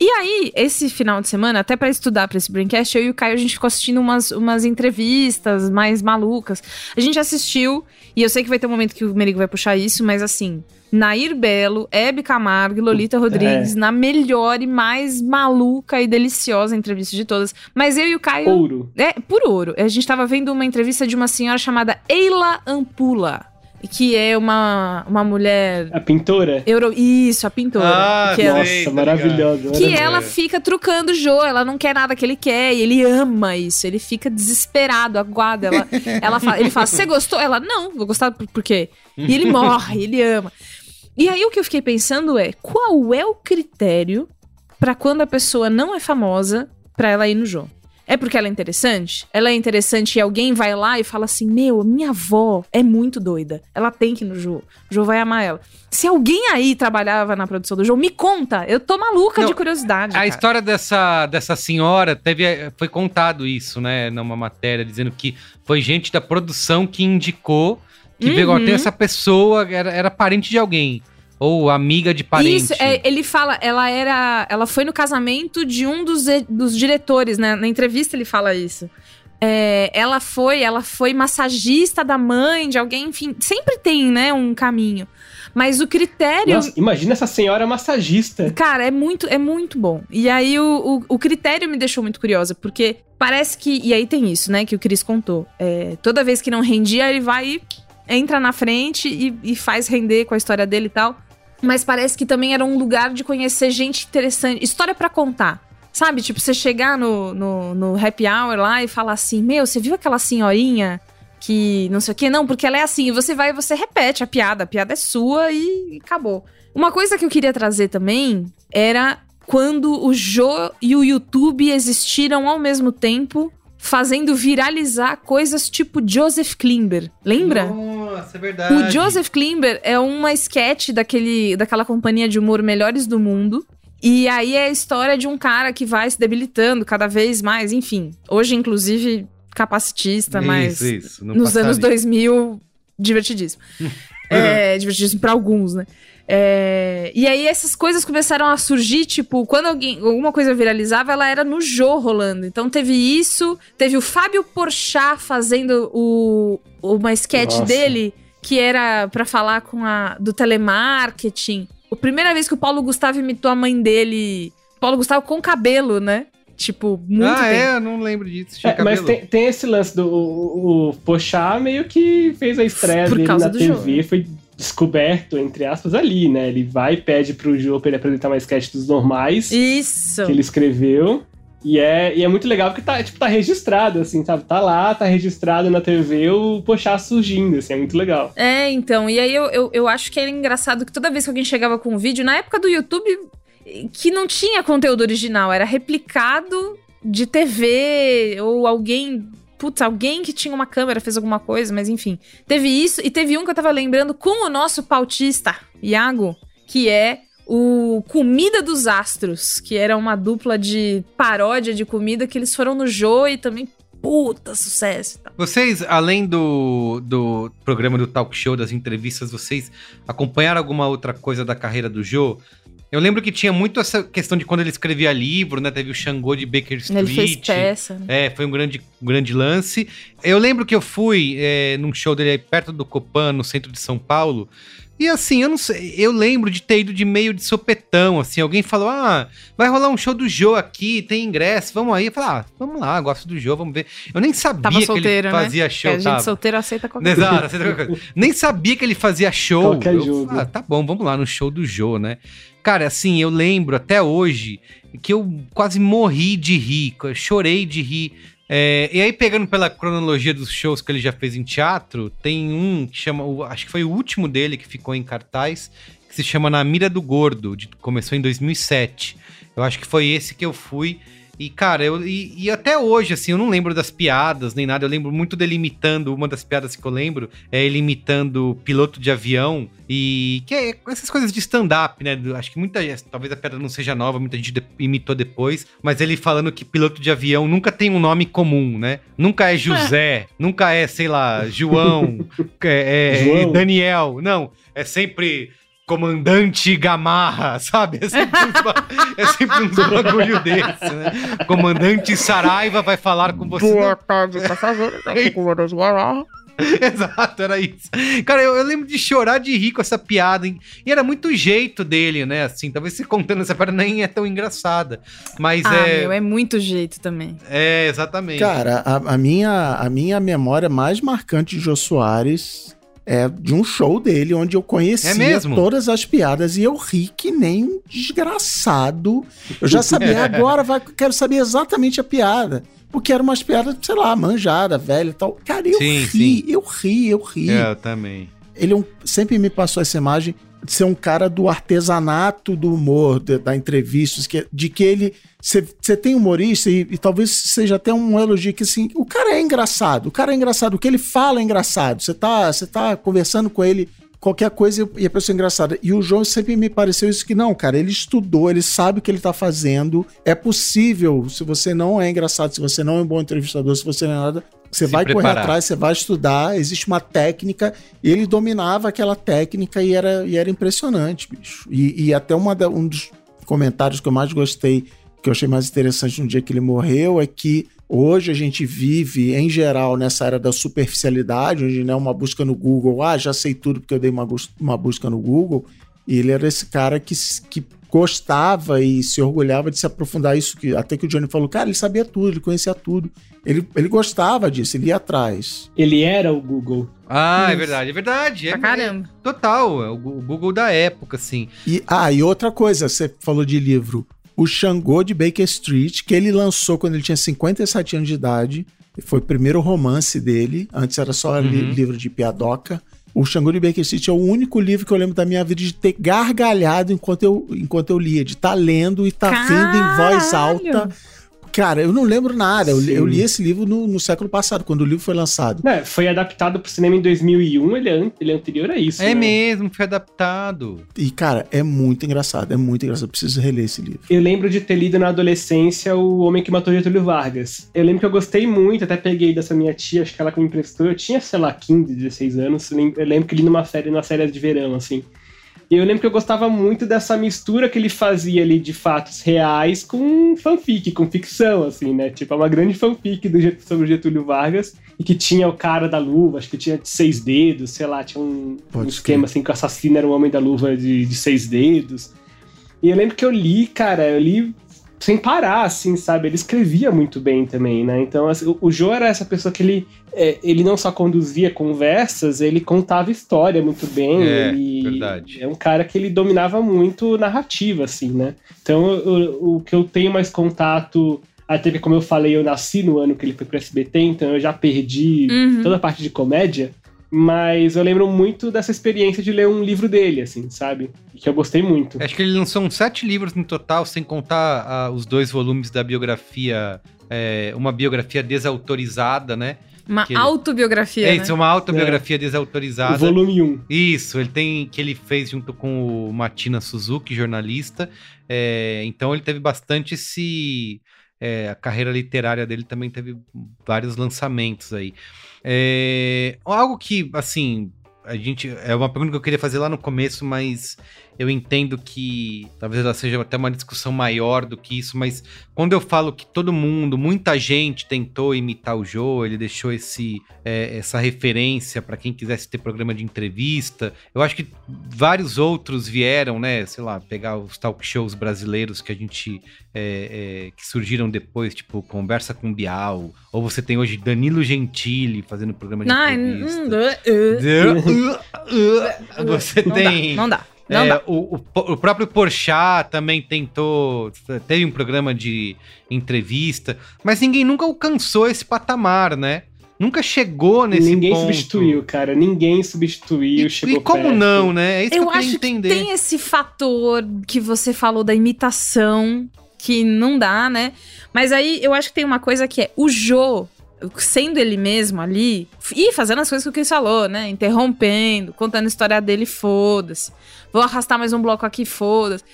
E aí, esse final de semana, até pra estudar pra esse Braincast, eu e o Caio, a gente ficou assistindo umas, umas entrevistas mais malucas. A gente assistiu, e eu sei que vai ter um momento que o Merigo vai puxar isso, mas assim, Nair Belo, Hebe Camargo e Lolita Rodrigues, na melhor e mais maluca e deliciosa entrevista de todas. Mas eu e o Caio... Ouro. É, por ouro. A gente tava vendo uma entrevista de uma senhora chamada Eila Ampula. Que é uma, uma mulher. A pintora? Euro... Isso, a pintora. Ah, que ela, Nossa, Sei, tá maravilhosa. que ela fica trucando o Joe, ela não quer nada que ele quer, e ele ama isso, ele fica desesperado, aguarda. Ela, (laughs) ela fala, ele fala: Você gostou? Ela, não, vou gostar por, por quê? E ele morre, ele ama. E aí o que eu fiquei pensando é: qual é o critério pra quando a pessoa não é famosa pra ela ir no Joe? É porque ela é interessante? Ela é interessante e alguém vai lá e fala assim: Meu, minha avó é muito doida. Ela tem que ir no Jô. O Jô vai amar ela. Se alguém aí trabalhava na produção do Jô, me conta. Eu tô maluca Não, de curiosidade. A cara. história dessa, dessa senhora teve, foi contado isso, né, numa matéria, dizendo que foi gente da produção que indicou que Uhum. pegou até essa pessoa, era, era parente de alguém. Ou amiga de parente. Isso, é, ele fala, ela era. Ela foi no casamento de um dos, dos diretores, né? Na entrevista ele fala isso. É, ela foi, ela foi massagista da mãe de alguém, enfim, sempre tem, né, um caminho. Mas o critério. Nossa, imagina essa senhora massagista. Cara, é muito, é muito bom. E aí o, o, o critério me deixou muito curiosa, porque parece que. E aí tem isso, né, que o Cris contou. É, toda vez que não rendia, ele vai e entra na frente e, e faz render com a história dele e tal. Mas parece que também era um lugar de conhecer gente interessante. História pra contar. Sabe? Tipo, você chegar no, no, no happy hour lá e falar assim: Meu, você viu aquela senhorinha que não sei o quê? Não, porque ela é assim. E você vai e você repete a piada. A piada é sua e acabou. Uma coisa que eu queria trazer também era quando o Jô e o YouTube existiram ao mesmo tempo, fazendo viralizar coisas tipo Joseph Klimber. Lembra? Nossa, é verdade. O Joseph Klimber é uma sketch daquele, daquela companhia de humor Melhores do Mundo. E aí é a história de um cara que vai se debilitando cada vez mais, enfim. Hoje, inclusive, capacitista, mas Isso, isso. não nos anos passaria. 2000, divertidíssimo. (laughs) é, divertidíssimo pra alguns, né? É, e aí essas coisas começaram a surgir, tipo, quando alguém, alguma coisa viralizava, ela era no Jô rolando. Então teve isso, teve o Fábio Porchat fazendo o, uma sketch Nossa. dele, que era pra falar com a do telemarketing. A primeira vez que o Paulo Gustavo imitou a mãe dele, Paulo Gustavo com cabelo, né? Tipo, muito ah, tempo. é? Eu não lembro disso. Tinha É, mas tem, tem esse lance do o, o Pochá meio que fez a estreia Por dele causa na do TV, jogo. foi descoberto, entre aspas, ali, né? Ele vai e pede pro Jô pra ele apresentar uma sketch dos normais Isso. que ele escreveu. E é, e é muito legal porque tá, tipo, tá registrado, assim, sabe? Tá lá, tá registrado na TV o Pochá surgindo, assim, é muito legal. É, então, e aí eu, eu, eu acho que era engraçado que toda vez que alguém chegava com um vídeo, na época do YouTube, que não tinha conteúdo original, era replicado de TV, ou alguém. Putz, alguém que tinha uma câmera fez alguma coisa, mas enfim. Teve isso, e teve um que eu tava lembrando com o nosso pautista, Iago, que é o Comida dos Astros, que era uma dupla de paródia de comida que eles foram no Jô e também. Puta sucesso. Vocês, além do, do programa do talk show, das entrevistas, vocês acompanharam alguma outra coisa da carreira do Jô? Eu lembro que tinha muito essa questão de quando ele escrevia livro, né? Teve o Xangô de Baker Street. Ele fez peça. né? É, foi um grande, um grande lance. Eu lembro que eu fui é, num show dele aí perto do Copan, no centro de São Paulo. E assim, eu não sei, eu lembro de ter ido de meio de sopetão, assim, alguém falou, ah, vai rolar um show do Jô aqui, tem ingresso, vamos aí. Eu falei, ah, vamos lá, gosto do Jô, vamos ver. Eu nem sabia Tava que ele né? fazia show, a gente tava. solteiro aceita qualquer coisa. Exato, aceita qualquer coisa. Nem sabia que ele fazia show. Qualquer eu, jogo. Ah, tá bom, vamos lá no show do Jô, né? Cara, assim, eu lembro até hoje que eu quase morri de rir, chorei de rir. É, e aí, pegando pela cronologia dos shows que ele já fez em teatro, tem um que chama, acho que foi o último dele que ficou em cartaz, que se chama Na Mira do Gordo, de- começou em 2007. Eu acho que foi esse que eu fui. E, cara, eu, e, e até hoje, assim, eu não lembro das piadas nem nada. Eu lembro muito dele imitando. Uma das piadas que eu lembro é ele imitando piloto de avião. E que é essas coisas de stand-up, né? do- Acho que muita gente, talvez a piada não seja nova, muita gente de- imitou depois. Mas ele falando que piloto de avião nunca tem um nome comum, né? Nunca é José, nunca é, sei lá, João, (laughs) é, é, João. Daniel. Não, é sempre. Comandante Gamarra, (laughs) sabe? É sempre uns, é sempre uns bagulho desse, né? Comandante Saraiva vai falar com você. Não, tarde, passageiros. Aqui com o Guará. (laughs) Exato, era isso. Cara, eu, eu lembro de chorar de rir com essa piada. hein? E era muito o jeito dele, né? Assim, talvez você contando essa piada nem é tão engraçada. Mas Ah, é. meu, é muito jeito também. É, exatamente. Cara, a, a minha, a minha memória mais marcante de Jô Soares É de um show dele, onde eu conhecia É todas as piadas e eu ri que nem um desgraçado. Eu já sabia, (laughs) agora vai, quero saber exatamente a piada. Porque eram umas piadas, sei lá, manjada, velha e tal. Cara, eu Sim, ri, sim. eu ri, eu ri. É, eu também. Ele é um- sempre me passou essa imagem ser um cara do artesanato do humor, de- da entrevista, que- de que ele. Você tem humorista e, e talvez seja até um elogio que assim, o cara é engraçado, o cara é engraçado, o que ele fala é engraçado. Você tá, tá conversando com ele, qualquer coisa e a pessoa é engraçada. E o João sempre me pareceu isso que não, cara, ele estudou, ele sabe o que ele tá fazendo. É possível, se você não é engraçado, se você não é um bom entrevistador, se você não é nada, você vai correr preparar. atrás, você vai estudar, existe uma técnica, e ele dominava aquela técnica e era, e era impressionante, bicho. E, e até uma da- um dos comentários que eu mais gostei, que eu achei mais interessante no dia que ele morreu, é que hoje a gente vive, em geral, nessa era da superficialidade, onde não é uma busca no Google, ah, já sei tudo porque eu dei uma, uma busca no Google, e ele era esse cara que, que gostava e se orgulhava de se aprofundar isso, que até que o Johnny falou, cara, ele sabia tudo, ele conhecia tudo. Ele, ele gostava disso, ele ia atrás. Ele era o Google. Ah, é Isso. verdade, é verdade. É, caramba. é total, é o Google da época, assim. E, ah, e outra coisa, você falou de livro. O Xangô de Baker Street, que ele lançou quando ele tinha 57 anos de idade. Foi o primeiro romance dele. Antes era só li- Uhum. livro de piadoca. O Xangô de Baker Street é o único livro que eu lembro da minha vida de ter gargalhado enquanto eu, enquanto eu lia, de estar lendo e estar rindo em voz alta. Cara, eu não lembro nada. Eu, eu li esse livro no, no século passado, quando o livro foi lançado. Não, foi adaptado pro cinema em 2001, ele é, ele é anterior a isso. É né? mesmo, foi adaptado. E, cara, é muito engraçado, é muito engraçado. Eu preciso reler esse livro. Eu lembro de ter lido na adolescência O Homem que Matou Getúlio Vargas. Eu lembro que eu gostei muito, até peguei dessa minha tia, acho que ela que me emprestou. Eu tinha, sei lá, 15, 16 anos. Eu lem- eu lembro que li numa série, numa série de verão, assim. E eu lembro que eu gostava muito dessa mistura que ele fazia ali de fatos reais com fanfic, com ficção, assim, né? Tipo, é uma grande fanfic do, sobre o Getúlio Vargas. E que tinha o cara da luva, acho que tinha seis dedos, sei lá, tinha um, um esquema assim que o assassino era o homem da luva de, de seis dedos. E eu lembro que eu li, cara, eu li sem parar, assim, sabe? Ele escrevia muito bem também, né? Então, assim, o, Joe era essa pessoa que ele, é, ele não só conduzia conversas, ele contava história muito bem. É, ele verdade. é um cara que ele dominava muito narrativa, assim, né? Então, o, o que eu tenho mais contato, até que, como eu falei, eu nasci no ano que ele foi pro SBT, então eu já perdi Uhum. toda a parte de comédia. Mas eu lembro muito dessa experiência de ler um livro dele, assim, sabe? Que eu gostei muito. Acho que ele lançou uns sete livros no total, sem contar ah, os dois volumes da biografia, é, uma biografia desautorizada, né? Uma ele- autobiografia, É né? isso, uma autobiografia O desautorizada. volume 1. Isso, ele tem que ele fez junto com o Matina Suzuki, jornalista. É, então ele teve bastante esse. É, a carreira literária dele também teve vários lançamentos aí. É, algo que, assim, a gente. É uma pergunta que eu queria fazer lá no começo, mas eu entendo que talvez ela seja até uma discussão maior do que isso, mas quando eu falo que todo mundo, muita gente tentou imitar o Joe, ele deixou esse, é, essa referência para quem quisesse ter programa de entrevista. Eu acho que vários outros vieram, né? Sei lá, pegar os talk shows brasileiros que a gente. é, é, que surgiram depois, tipo Conversa com Bial. Ou você tem hoje Danilo Gentili fazendo programa de Ai, entrevista. hum, uh, Você não tem. dá, não dá. Não É, o, o- o próprio Porchat também tentou, teve um programa de entrevista, mas ninguém nunca alcançou esse patamar, né? Nunca chegou nesse Ninguém ponto. substituiu, cara. Ninguém substituiu. E, chegou e como perto. não, né? É isso que Eu eu queria acho entender. que tem esse fator que você falou da imitação, que não dá, né? Mas aí eu acho que tem uma coisa que é o Jô, sendo ele mesmo ali, e fazendo as coisas que o Chris falou, né? Interrompendo, contando a história dele, foda-se. Vou arrastar mais um bloco aqui, foda-se.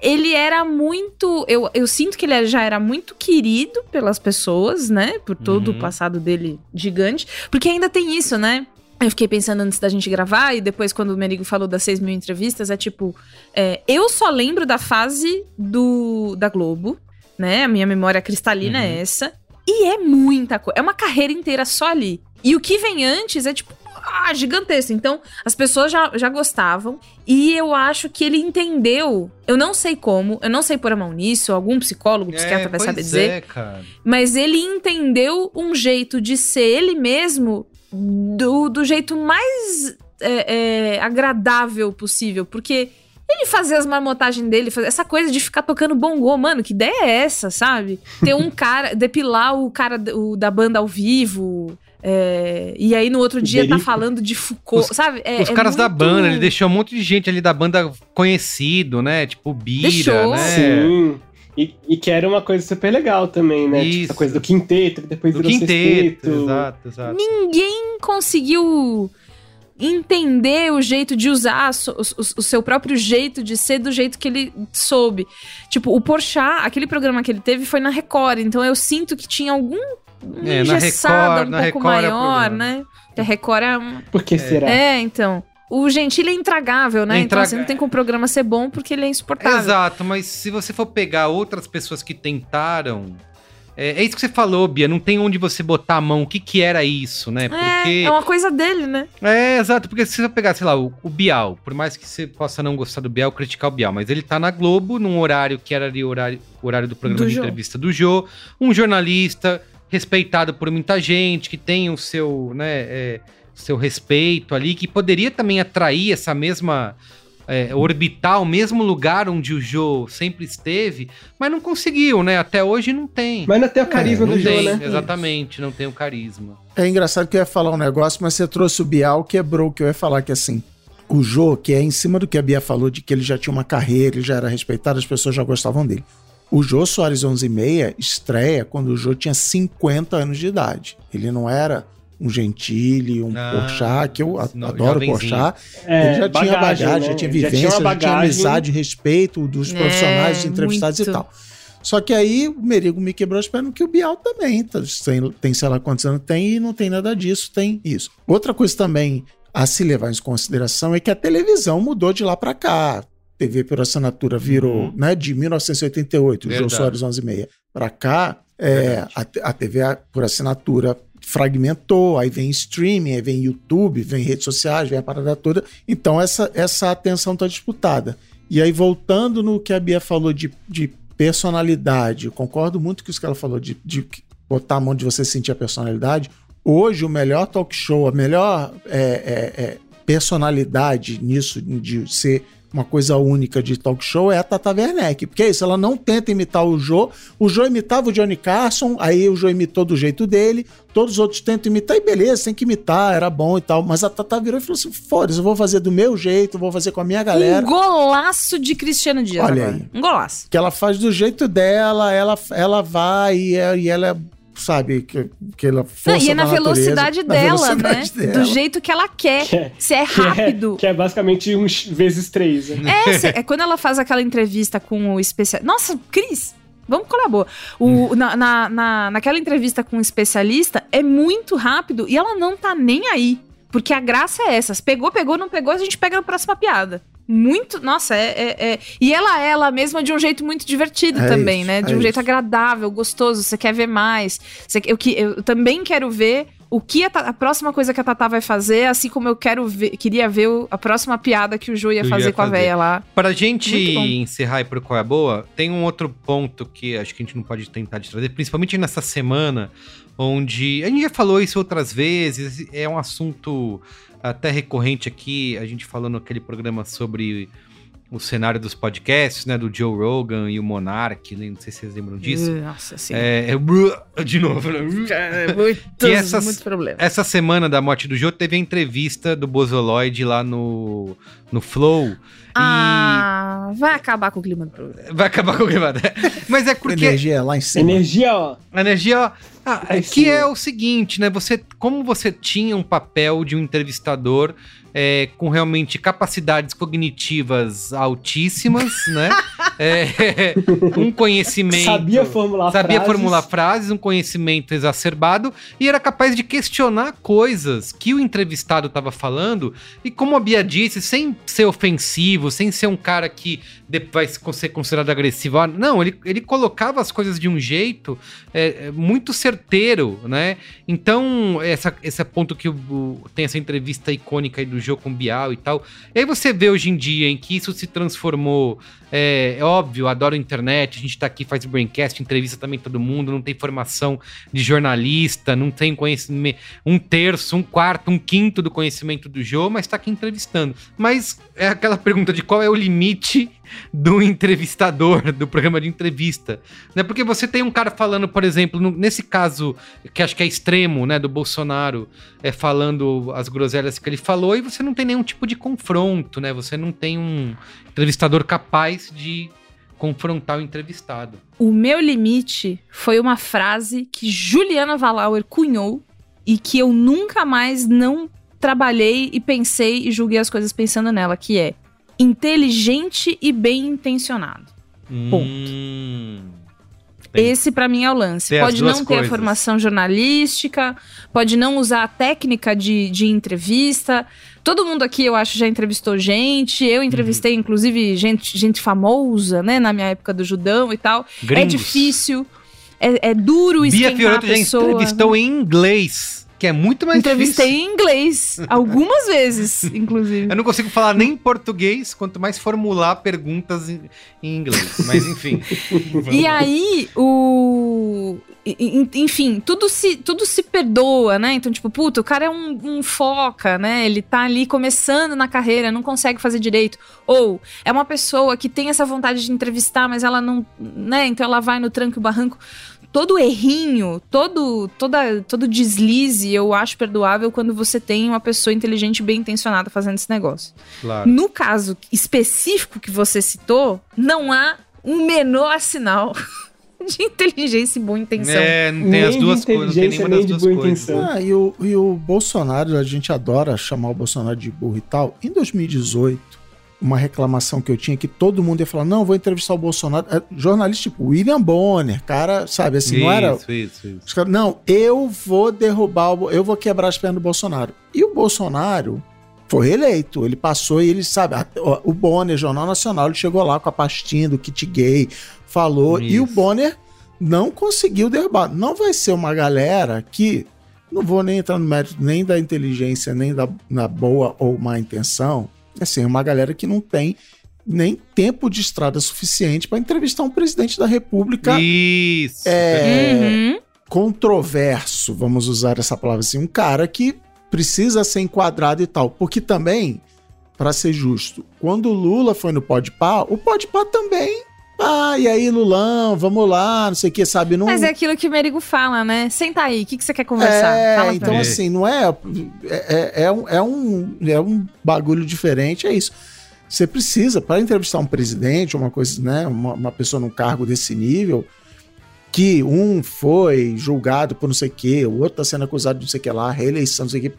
Ele era muito. Eu, eu sinto que ele já era muito querido pelas pessoas, né? Por todo Uhum. o passado dele gigante. Porque ainda tem isso, né? Eu fiquei pensando antes da gente gravar, e depois, quando o Merigo falou das 6 mil entrevistas, é tipo. é, eu só lembro da fase do da Globo, né? A minha memória cristalina Uhum. é essa. E é muita coisa. É uma carreira inteira só ali. E o que vem antes é tipo. Ah, gigantesco. Então, as pessoas já, já gostavam. E eu acho que ele entendeu. Eu não sei como, eu não sei pôr a mão nisso, algum psicólogo, psiquiatra vai pois saber dizer. É, cara. Mas ele entendeu um jeito de ser ele mesmo do, do jeito mais é, é, agradável possível, porque ele fazer as marmotagens dele, fazer essa coisa de ficar tocando bongô, mano, que ideia é essa, sabe? Ter um (laughs) cara, depilar o cara o, da banda ao vivo. é, e aí no outro dia tá falando de Foucault, Os- sabe? É- Os é caras da muito- banda, ele deixou um monte de gente ali da banda conhecido, né? Tipo Bira, Deixou. né? Sim. E, e que era uma coisa super legal também, né? Tipo, Isso. essa coisa do quinteto, que depois Do virou quinteto, sexteto. exato, exato. Ninguém conseguiu entender o jeito de usar o, o- o seu próprio jeito de ser do jeito que ele soube. Tipo, o Porchat, aquele programa que ele teve foi na Record, então eu sinto que tinha algum É, Record- um na pouco Record é maior, problema. né? Que a Record é um... Por que será? É, então. O Gentili é intragável, né? É Então intraga- assim, não tem como o programa ser bom porque ele é insuportável. Exato, mas se você for pegar outras pessoas que tentaram. É, é isso que você falou, Bia. Não tem onde você botar a mão. O que que era isso, né? É, Porque. é uma coisa dele, né? É, exato, porque se você pegar, sei lá, o, o Bial, por mais que você possa não gostar do Bial, criticar o Bial, mas ele tá na Globo, num horário que era ali o horário, horário do programa Do de Jô. entrevista do Jô, um jornalista respeitado por muita gente, que tem o seu, né, é, seu respeito ali, que poderia também atrair essa mesma. É, orbitar o mesmo lugar onde o Jô sempre esteve, mas não conseguiu, né? Até hoje não tem. Mas não tem o carisma não do tem, né? exatamente, não tem o carisma. É engraçado que eu ia falar um negócio, mas você trouxe o Bial, quebrou o que eu ia falar, que assim, o Jô, que é em cima do que a Bia falou, de que ele já tinha uma carreira, ele já era respeitado, as pessoas já gostavam dele. O Jô Soares 11 e meia estreia quando o Jô tinha 50 anos de idade. Ele não era um Gentili, um Ah, Porchat, que eu não, adoro. Porchat. É, ele já tinha bagagem, né? já tinha vivência, já uma tinha, bagagem. amizade, respeito dos É, profissionais, dos entrevistados muito. e tal. Só que aí o Merigo me quebrou as pernas que o Bial também. tá? Tem, tem sei lá quantos anos tem e não tem nada disso, tem isso. Outra coisa também a se levar em consideração é que a televisão mudou de lá pra cá. TV por assinatura virou, Uhum. né, de 1988, o Jô Verdade. Soares 11 e meia pra cá, é, a, a TV por assinatura fragmentou, aí vem streaming, aí vem YouTube, vem redes sociais, vem a parada toda. Então essa, essa atenção tá disputada. E aí, voltando no que a Bia falou de, de personalidade, concordo muito com isso que ela falou, de, de botar a mão de você sentir a personalidade. Hoje, o melhor talk show, a melhor é, é, é, personalidade nisso, de ser uma coisa única de talk show, é a Tata Werneck. Porque é isso, ela não tenta imitar o Jô. O Jô imitava o Johnny Carson, aí o Jô imitou do jeito dele, todos os outros tentam imitar, e beleza, tem que imitar, era bom e tal. Mas a Tata virou e falou assim: foda-se, eu vou fazer do meu jeito, vou fazer com a minha galera. Um golaço de Cristiano Dias Olha agora. aí. Um golaço. que ela faz do jeito dela, ela, ela vai e, é- e ela é, sabe, que, que ela Não, força e é na da natureza, velocidade na dela, velocidade né? dela. Do jeito que ela quer. Que é- Se é que é- rápido. Que é, basicamente um vezes três. Né? É, cê- é quando ela faz aquela entrevista com o especialista. Nossa, Cris! Vamos colaborar. O, na, na, na- naquela entrevista com o especialista, é muito rápido e ela não tá nem aí. Porque a graça é essa. Se pegou, pegou, não pegou, a gente pega na próxima piada. Muito. Nossa, é. é- é- E ela é ela mesma de um jeito muito divertido É também, isso, né? De é um jeito isso. agradável, gostoso. Você quer ver mais. Você- eu, que- eu também quero ver o que a, a próxima coisa que a Tatá vai fazer, assim como eu quero ver, queria ver o- a próxima piada que o Jô ia Jô fazer ia com a fazer. véia lá. Pra gente encerrar e pro qual é a boa, tem um outro ponto que acho que a gente não pode tentar de trazer, principalmente nessa semana, onde a gente já falou isso outras vezes, é um assunto até recorrente aqui, a gente falou naquele programa sobre o cenário dos podcasts, né, do Joe Rogan e o Monark, né, não sei se vocês lembram disso. Nossa sim. É, é- de novo, né? muitos, que essas- muitos problemas. Essa semana da morte do Joe teve a entrevista do Bozoloid lá no, no Flow. Ah, vai acabar com o clima do programa. E vai acabar com o gravado. Mas é porque Energia lá em cima. Energia, ó. a energia, ó, ah, Aí que é o seguinte, né? Você, como você tinha um papel de um entrevistador é, com realmente capacidades cognitivas altíssimas, né? (laughs) É, (laughs) um conhecimento. Sabia formular Sabia frases. formular frases, um conhecimento exacerbado e era capaz de questionar coisas que o entrevistado estava falando e, como a Bia disse, sem ser ofensivo, sem ser um cara que vai ser considerado agressivo. Ah, Não, ele, ele colocava as coisas de um jeito é, é, muito certeiro, né? Então, essa, esse ponto que o, tem essa entrevista icônica aí do jogo com Bial e tal. E aí você vê hoje em dia em que isso se transformou. É, é óbvio, adoro a internet, a gente tá aqui, faz braincast, entrevista também todo mundo, não tem formação de jornalista, não tem conhecimento, um terço, um quarto, um quinto do conhecimento do jogo, mas tá aqui entrevistando. Mas é aquela pergunta de qual é o limite do entrevistador, do programa de entrevista. Né? Porque você tem um cara falando, por exemplo, no- nesse caso, que acho que é extremo, né, do Bolsonaro, é, falando as groselhas que ele falou, e você não tem nenhum tipo de confronto, né? Você não tem um entrevistador capaz de confrontar o entrevistado. O meu limite foi uma frase que Juliana Valauer cunhou e que eu nunca mais não trabalhei e pensei e julguei as coisas pensando nela, que é inteligente e bem intencionado. Ponto. Hum, Tem- Esse pra mim é o lance. Pode não ter a coisas. formação jornalística, pode não usar a técnica de, de entrevista. Todo mundo aqui, eu acho, já entrevistou gente. Eu entrevistei, Uhum. inclusive, gente, gente famosa, né? Na minha época do Judão e tal. É Gringos. difícil. É, é duro Bia esquentar Fiorotto a já pessoa. entrevistou em inglês, que é muito mais Entrevistei difícil. em inglês. (laughs) algumas vezes, inclusive. Eu não consigo falar nem português, quanto mais formular perguntas em, em inglês. Mas enfim. (laughs) E aí, o. Enfim, tudo se, tudo se perdoa, né? Então, tipo, puta, o cara é um, um foca, né? Ele tá ali começando na carreira, não consegue fazer direito. Ou é uma pessoa que tem essa vontade de entrevistar, mas ela não. né? Então ela vai no tranco e barranco. Todo errinho, todo, toda, todo deslize, eu acho perdoável quando você tem uma pessoa inteligente e bem intencionada fazendo esse negócio. Claro. No caso específico que você citou, não há um menor sinal (laughs) de inteligência e boa intenção. É, não tem Nem as duas coisas, não tem inteligência, nenhuma nem das duas boa coisas. intenção. Ah, e, o, e o Bolsonaro, a gente adora chamar o Bolsonaro de burro e tal. Em 2018, uma reclamação que eu tinha que todo mundo ia falar: não, vou entrevistar o Bolsonaro. É, jornalista tipo William Bonner, cara, sabe assim, não era. Isso, isso, isso. Os caras, não, eu vou derrubar, o, eu vou quebrar as pernas do Bolsonaro. E o Bolsonaro foi eleito, ele passou e ele sabe, a- o Bonner, Jornal Nacional, ele chegou lá com a pastinha do kit gay, falou, e o Isso. Bonner não conseguiu derrubar. Não vai ser uma galera que, não vou nem entrar no mérito nem da inteligência, nem da na boa ou má intenção, assim, é uma galera que não tem nem tempo de estrada suficiente para entrevistar um presidente da República Isso. É, Uhum. controverso, vamos usar essa palavra assim, um cara que precisa ser enquadrado e tal. Porque também, para ser justo, quando o Lula foi no Podpah, o Podpah também. Ah, e aí, Lulão, vamos lá, não sei o que, sabe? Não, Mas é aquilo que o Merigo fala, né? Senta aí, o que, que você quer conversar? É, então mim. assim, não é é, é, é um, é, um, é um bagulho diferente, é isso. Você precisa, para entrevistar um presidente, uma coisa, né, uma, uma pessoa num cargo desse nível, que um foi julgado por não sei o quê, o outro está sendo acusado de não sei o que lá, reeleição, não sei o que,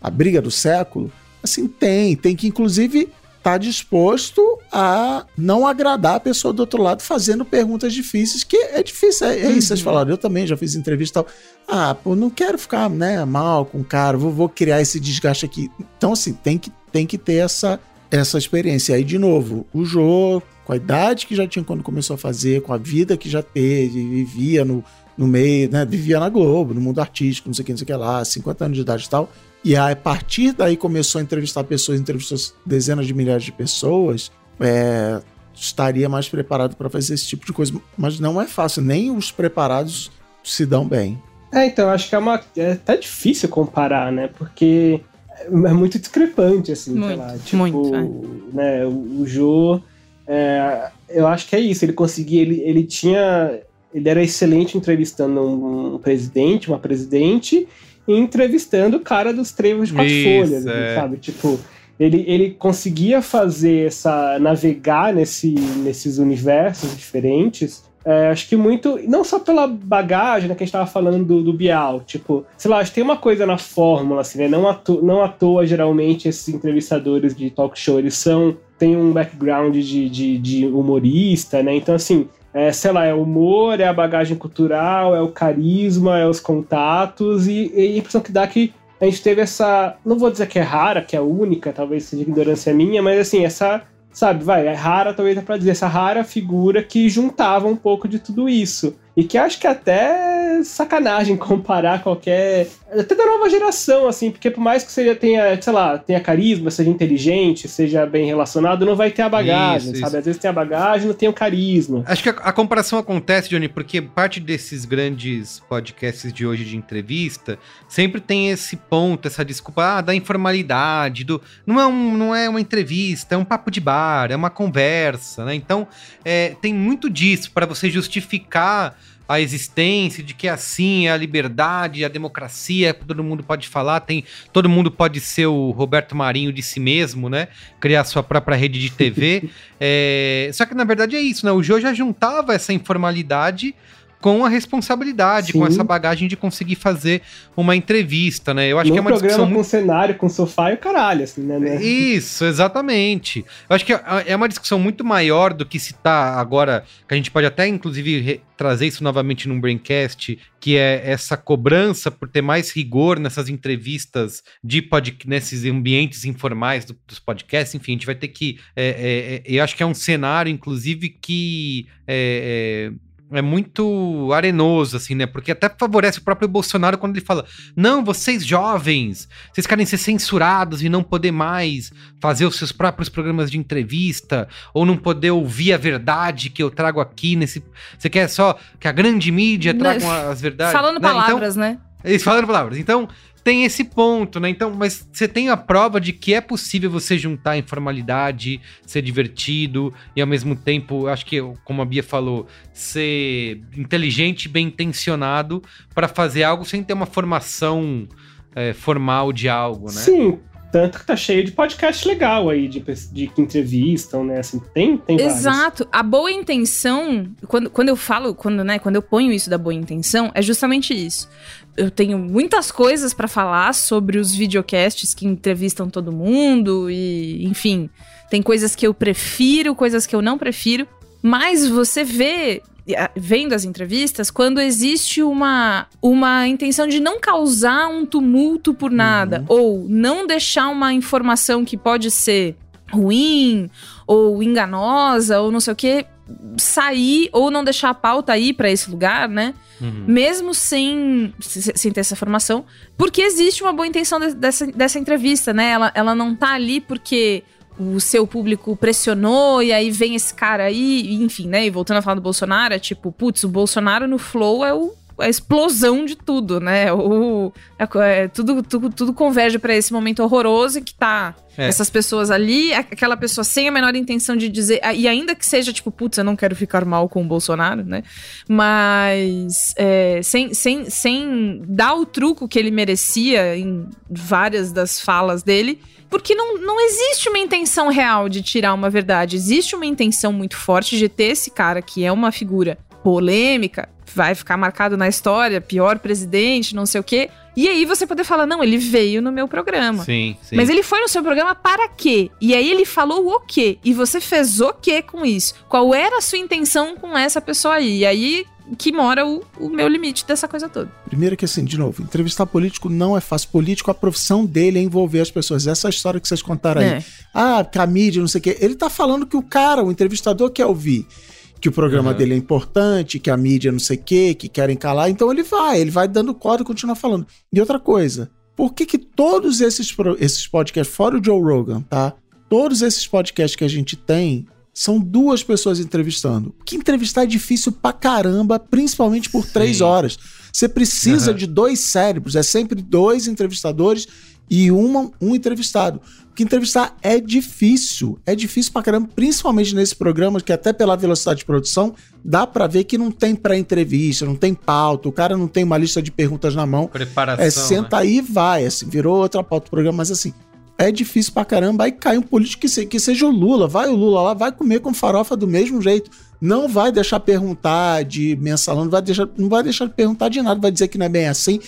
a briga do século, assim, tem, tem que inclusive estar disposto a não agradar a pessoa do outro lado fazendo perguntas difíceis, que é difícil, é, é isso, vocês falaram, eu também já fiz entrevista e tal, ah, pô, não quero ficar, né, mal com o cara, vou, vou criar esse desgaste aqui. Então, assim, tem que, tem que ter essa, essa experiência. Aí, de novo, o Jô, com a idade que já tinha quando começou a fazer, com a vida que já teve, vivia no, no meio, né, vivia na Globo, no mundo artístico, não sei o que, não sei o que lá, 50 anos de idade e tal. E a partir daí começou a entrevistar pessoas, entrevistou dezenas de milhares de pessoas, é, estaria mais preparado para fazer esse tipo de coisa. Mas não é fácil, nem os preparados se dão bem. É, então, acho que é uma. É até difícil comparar, né? Porque é muito discrepante, assim, sei Muito, lá. Tipo, muito, é. né, o, o Jô. é, eu acho que é isso. Ele conseguia. Ele, ele tinha. Ele era excelente entrevistando um, um presidente, uma presidente, entrevistando o cara dos trevos de quatro Isso, folhas, assim, é. sabe? Tipo. Ele, ele conseguia fazer essa. navegar nesse, nesses universos diferentes é, acho que muito, não só pela bagagem, né, que a gente tava falando do, do Bial, tipo, sei lá, acho que tem uma coisa na fórmula, assim, né, não à, to- não à toa, geralmente, esses entrevistadores de talk show, eles são, tem um background de, de, de humorista, né, então, assim, é, sei lá, é o humor, é a bagagem cultural, é o carisma, é os contatos, e, e a impressão que dá que a gente teve essa, não vou dizer que é rara, que é única, talvez seja ignorância minha, mas, assim, essa sabe, vai, é rara, talvez é pra dizer, essa rara figura que juntava um pouco de tudo isso. E que acho que até sacanagem (laughs) comparar qualquer. Até da nova geração, assim, porque por mais que você tenha, sei lá, tenha carisma, seja inteligente, seja bem relacionado, não vai ter a bagagem, Isso, sabe? isso. Às vezes tem a bagagem, não tem o carisma. Acho que a, a comparação acontece, Johnny, porque parte desses grandes podcasts de hoje de entrevista sempre tem esse ponto, essa desculpa ah, da informalidade, do não é, um, não é uma entrevista, é um papo de bar, é uma conversa, né? Então é, tem muito disso para você justificar a existência de que assim é a liberdade, a democracia, todo mundo pode falar, tem todo mundo pode ser o Roberto Marinho de si mesmo, né? Criar sua própria rede de TV. (laughs) É, só que na verdade é isso, né? O Jô já juntava essa informalidade com a responsabilidade, Sim. com essa bagagem de conseguir fazer uma entrevista, né? Eu acho Num que é uma programa discussão com muito cenário, com sofá e o caralho, assim, né? né? isso, exatamente. Eu acho que é- é uma discussão muito maior do que se tá agora, que a gente pode até, inclusive, trazer isso novamente num Braincast, que é essa cobrança por ter mais rigor nessas entrevistas de pod, nesses ambientes informais do- dos podcasts. Enfim, a gente vai ter que. é, é, é, eu acho que é um cenário, inclusive, que. é, é, muito arenoso, assim, né? Porque até favorece o próprio Bolsonaro quando ele fala: não, vocês jovens, vocês querem ser censurados e não poder mais fazer os seus próprios programas de entrevista, ou não poder ouvir a verdade que eu trago aqui nesse. Você quer só que a grande mídia Não, traga as verdades? Falando né? Então, palavras, né? eles falando palavras. Então, tem esse ponto, né? Então, mas você tem a prova de que é possível você juntar informalidade, ser divertido e ao mesmo tempo, acho que, como a Bia falou, ser inteligente, bem intencionado para fazer algo sem ter uma formação é, formal de algo, né? Sim, tanto que tá cheio de podcast legal aí, de, de que entrevistam, né? Assim, tem, tem vários. Exato. A boa intenção, quando, quando eu falo, quando, né, quando eu ponho isso da boa intenção, é justamente isso. Eu tenho muitas coisas pra falar sobre os videocasts que entrevistam todo mundo e, enfim, tem coisas que eu prefiro, coisas que eu não prefiro, mas você vê vendo as entrevistas quando existe uma uma intenção de não causar um tumulto por nada ou não deixar uma informação que pode ser ruim ou enganosa ou não sei o que sair ou não deixar a pauta ir pra esse lugar, né? Uhum. Mesmo sem, se- sem ter essa formação, porque existe uma boa intenção de- dessa, dessa entrevista, né? Ela, ela não tá ali porque o seu público pressionou e aí vem esse cara aí, enfim, né? E voltando a falar do Bolsonaro, é tipo, putz, o Bolsonaro no Flow é o a explosão de tudo, né? O, é- é- tudo, tudo, tudo converge pra esse momento horroroso que tá É. essas pessoas ali, aquela pessoa sem a menor intenção de dizer, e ainda que seja tipo, putz, eu não quero ficar mal com o Bolsonaro, né? Mas é, sem, sem, sem dar o truco que ele merecia em várias das falas dele, porque não, não existe uma intenção real de tirar uma verdade. Existe uma intenção muito forte de ter esse cara que é uma figura polêmica, vai ficar marcado na história, pior presidente, não sei o quê. E aí você poder falar, não, ele veio no meu programa. Sim, sim. Mas ele foi no seu programa para quê? E aí ele falou o quê? E você fez o quê com isso? Qual era a sua intenção com essa pessoa aí? E aí que mora o, o meu limite dessa coisa toda. Primeiro que assim, de novo, entrevistar político não é fácil. Político, a profissão dele é envolver as pessoas. Essa história que vocês contaram aí. É. Ah, que a mídia, não sei o quê. Ele tá falando que o cara, o entrevistador quer ouvir. Que o programa Uhum. dele é importante, que a mídia não sei o quê, que querem calar. Então ele vai, ele vai dando corda e continua falando. E outra coisa, por que que todos esses, esses podcasts, fora o Joe Rogan, tá? Todos esses podcasts que a gente tem são duas pessoas entrevistando. Porque entrevistar é difícil pra caramba, principalmente por três Sim. horas. Você precisa Uhum. de dois cérebros, é sempre dois entrevistadores e uma, um entrevistado. Porque entrevistar é difícil, é difícil pra caramba, principalmente nesse programa, que até pela velocidade de produção, dá pra ver que não tem pré-entrevista, não tem pauta, o cara não tem uma lista de perguntas na mão. Preparação. É, né? senta aí e vai, assim, virou outra pauta do programa, mas assim, é difícil pra caramba, aí cai um político que, se- que seja o Lula, vai o Lula lá, vai comer com farofa do mesmo jeito. Não vai deixar perguntar de mensalão, não vai deixar, não vai deixar de perguntar de nada, vai dizer que não é bem assim,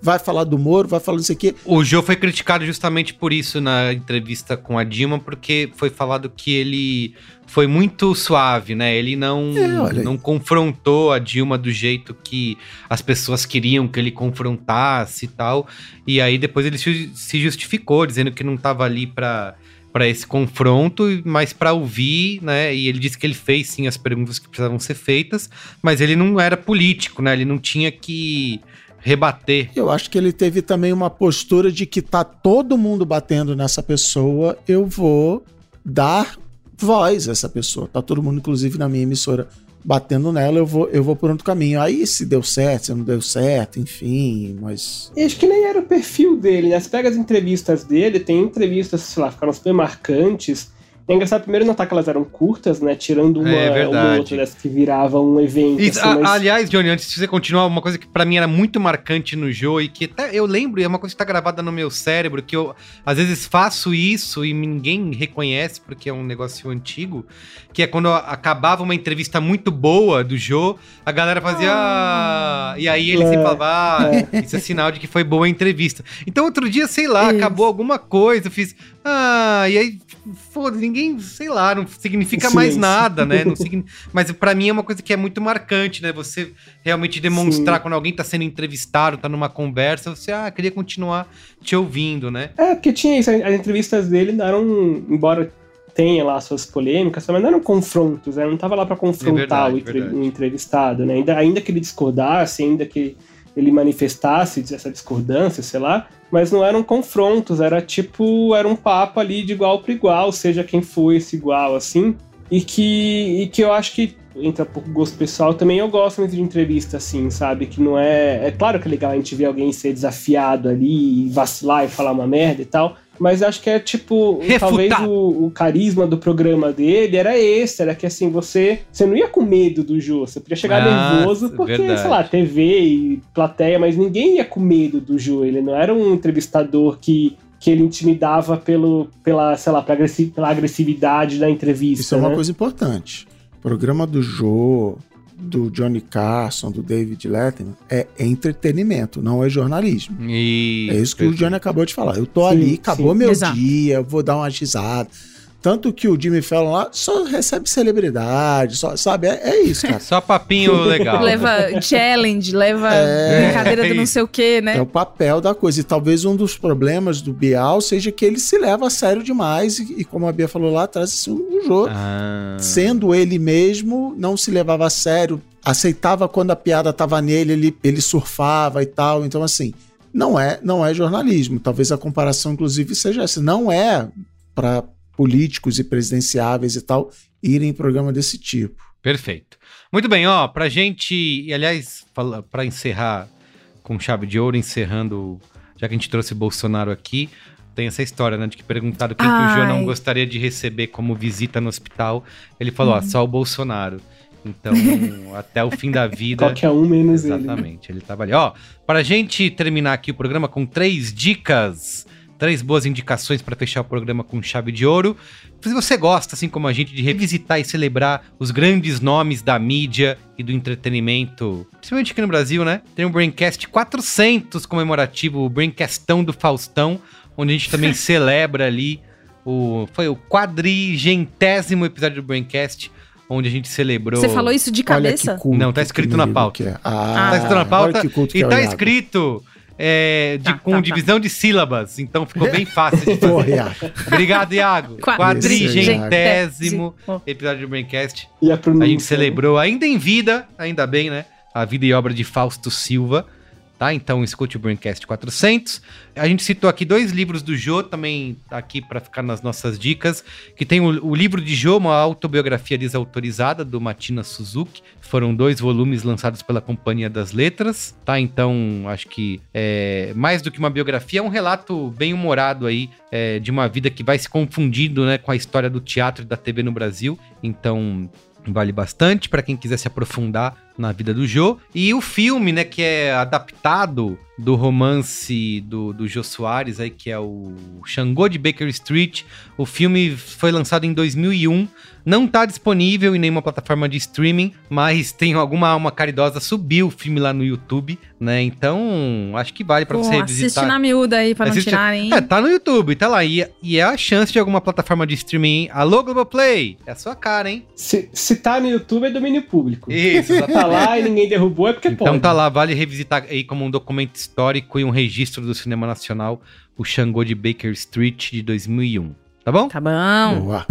vai falar do Moro, vai falar não sei o quê. O Jô foi criticado justamente por isso na entrevista com a Dilma, porque foi falado que ele foi muito suave, né? Ele não, É, não confrontou a Dilma do jeito que as pessoas queriam que ele confrontasse e tal. E aí depois ele se se justificou, dizendo que não estava ali para para esse confronto, mas para ouvir, né? E ele disse que ele fez sim as perguntas que precisavam ser feitas, mas ele não era político, né? Ele não tinha que rebater. Eu acho que ele teve também uma postura de que tá todo mundo batendo nessa pessoa, eu vou dar voz a essa pessoa. Tá todo mundo, inclusive na minha emissora, batendo nela, eu vou, eu vou por outro caminho. Aí se deu certo, se não deu certo, enfim, mas. E acho que nem era o perfil dele, né? Você pega as entrevistas dele, tem entrevistas, sei lá, ficaram super marcantes. É engraçado primeiro notar que elas eram curtas, né? Tirando uma, É uma outra dessas que virava um evento. Isso, assim, a- mas- aliás, Johnny, antes de você continuar, uma coisa que pra mim era muito marcante no jogo e que até eu lembro, e é uma coisa que tá gravada no meu cérebro, que eu às vezes faço isso e ninguém reconhece porque é um negócio antigo, que é quando acabava uma entrevista muito boa do Jô, a galera fazia. "Ah", E aí ele É, sempre falava, ah, (laughs) isso é sinal de que foi boa a entrevista. Então outro dia, sei lá, Isso. acabou alguma coisa, eu fiz. Ah, e aí, foda ninguém, sei lá, não significa mais Silêncio. nada, né? Não (laughs) signi- Mas pra mim é uma coisa que é muito marcante, né? Você realmente demonstrar Sim. quando alguém tá sendo entrevistado, tá numa conversa, você, ah, queria continuar te ouvindo, né? É, porque tinha isso, as entrevistas dele não eram, embora tenha lá suas polêmicas, mas não eram confrontos, né? Não tava lá pra confrontar É verdade, o, entre- o entrevistado, né? Ainda, ainda que ele discordasse, ainda que ele manifestasse essa discordância, sei lá, mas não eram confrontos, era tipo, era um papo ali de igual para igual, seja quem for esse igual, assim, e que, e que eu acho que entra por gosto pessoal também, eu gosto muito de entrevista, assim, sabe? Que não é. É claro que é legal a gente ver alguém ser desafiado ali e vacilar e falar uma merda e tal. Mas acho que é tipo, Refutar. talvez o, o carisma do programa dele era esse, era que assim, você, você não ia com medo do Jô, você podia chegar Ah, nervoso porque, verdade. sei lá, TV e plateia, mas ninguém ia com medo do Jô, ele não era um entrevistador que, que ele intimidava pelo, pela, sei lá, pela agressi- pela agressividade da entrevista. Isso é uma né? coisa importante. O programa do Jô, do Johnny Carson, do David Letterman, é entretenimento, não é jornalismo. E É isso que o Johnny acabou de falar. Eu tô Sim, ali, acabou sim. meu Exato. dia, eu vou dar uma risada. Tanto que o Jimmy Fallon lá só recebe celebridade, só, sabe? É, é isso, cara. Só papinho (laughs) legal. Leva challenge, leva É. brincadeira do não sei o quê, né? É o papel da coisa. E talvez um dos problemas do Bial seja que ele se leva a sério demais. E, e como a Bia falou lá atrás, assim, o jogo. Ah. Sendo ele mesmo, não se levava a sério. Aceitava quando a piada tava nele, ele, ele surfava e tal. Então, assim, não é, não é jornalismo. Talvez a comparação, inclusive, seja essa. Não é para políticos e presidenciáveis e tal irem em programa desse tipo. Perfeito. Muito bem, ó, pra gente, e aliás, pra encerrar com chave de ouro, encerrando, já que a gente trouxe Bolsonaro aqui, tem essa história, né, de que perguntado quem que o João não gostaria de receber como visita no hospital, ele falou, Uhum. ó, só o Bolsonaro. Então, (laughs) até o fim da vida... Qualquer um menos ele. né? Exatamente, ele tava ali. Ó, pra gente terminar aqui o programa com três dicas, três boas indicações pra fechar o programa com chave de ouro. Se você gosta, assim como a gente, de revisitar e celebrar os grandes nomes da mídia e do entretenimento, principalmente aqui no Brasil, né? Tem o Braincast 400 comemorativo, o Braincastão do Faustão, onde a gente também (laughs) celebra ali o foi o quadrigentésimo episódio do Braincast, onde a gente celebrou Você falou isso de Olha cabeça? que culto Não, tá escrito na pauta. que é. Ah, Tá escrito na pauta olha que culto que e é tá Iago. escrito é, de- Tá, com tá, tá. divisão de sílabas, então ficou bem (laughs) fácil de Porra, fazer. Iago. Obrigado, Iago. Quadrigentésimo episódio do Braincast. E a gente celebrou ainda em vida, ainda bem, né? A vida e obra de Fausto Silva. Tá? Então escute o Braincast 400. A gente citou aqui dois livros do Jô, também tá aqui para ficar nas nossas dicas, que tem o, o livro de Jô, uma autobiografia desautorizada do Matina Suzuki. Foram dois volumes lançados pela Companhia das Letras, tá? Então acho que é mais do que uma biografia, é um relato bem humorado aí é, de uma vida que vai se confundindo, né, com a história do teatro e da TV no Brasil. Então vale bastante para quem quiser se aprofundar na vida do Jô. E o filme, né, que é adaptado do romance do, do Jô Soares, aí, que é o Xangô de Baker Street. O filme foi lançado em 2001. Não tá disponível em nenhuma plataforma de streaming, mas tem alguma alma caridosa subiu o filme lá no YouTube, né? Então, acho que vale para você assiste revisitar. na miúda aí pra não Assiste- tirarem. É, tá no YouTube, tá lá. E, e é a chance de alguma plataforma de streaming. Alô, Globoplay! É a sua cara, hein? Se, se tá no YouTube é domínio público. Isso, Tá (laughs) lá e ninguém derrubou é porque Então pode. tá lá, vale revisitar aí como um documento histórico e um registro do cinema nacional, o Xangô de Baker Street de 2001. Tá bom? Tá bom. Boa.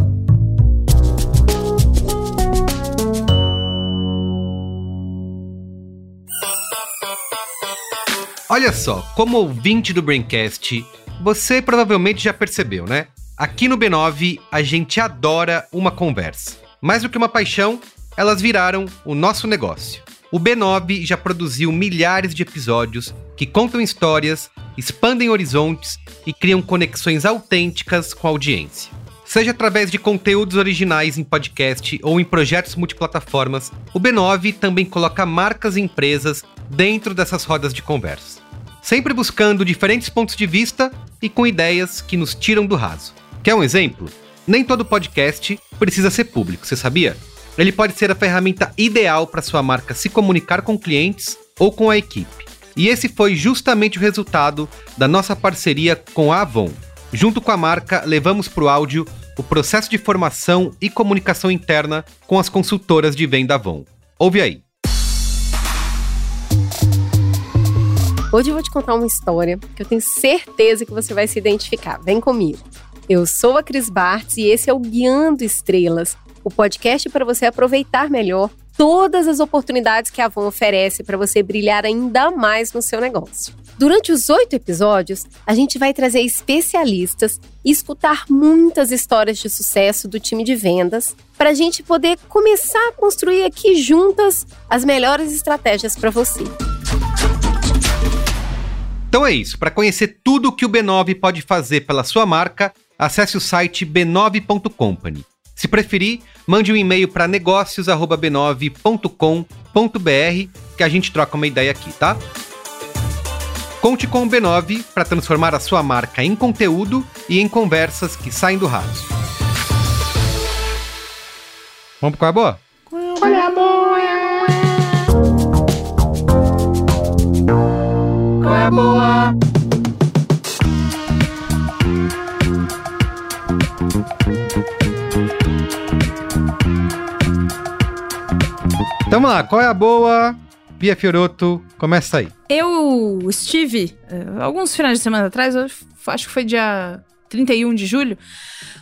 Olha só, como ouvinte do Braincast, você provavelmente já percebeu, né? Aqui no B9 a gente adora uma conversa. Mais do que uma paixão, elas viraram o nosso negócio. O B9 já produziu milhares de episódios que contam histórias, expandem horizontes e criam conexões autênticas com a audiência. Seja através de conteúdos originais em podcast ou em projetos multiplataformas, o B9 também coloca marcas e empresas dentro dessas rodas de conversa. Sempre buscando diferentes pontos de vista e com ideias que nos tiram do raso. Quer um exemplo? Nem todo podcast precisa ser público, você sabia? Ele pode ser a ferramenta ideal para sua marca se comunicar com clientes ou com a equipe. E esse foi justamente o resultado da nossa parceria com a Avon. Junto com a marca, levamos para o áudio o processo de formação e comunicação interna com as consultoras de venda Avon. Ouve aí. Hoje eu vou te contar uma história que eu tenho certeza que você vai se identificar. Vem comigo. Eu sou a Cris Bartz e esse é o Guiando Estrelas, o podcast para você aproveitar melhor todas as oportunidades que a Avon oferece para você brilhar ainda mais no seu negócio. Durante os oito episódios, a gente vai trazer especialistas e escutar muitas histórias de sucesso do time de vendas para a gente poder começar a construir aqui juntas as melhores estratégias para você. Então é isso. Para conhecer tudo o que o B9 pode fazer pela sua marca, acesse o site b9.company. Se preferir, mande um e-mail para negócios@b9.com.br que a gente troca uma ideia aqui, tá? Conte com o B9 para transformar a sua marca em conteúdo e em conversas que saem do raso. Vamos pro qual é a boa? Qual é a boa? Então vamos lá, qual é a boa? Bia Fioroto, começa aí. Eu estive, eh, alguns finais de semana atrás, acho que foi dia 31 de julho,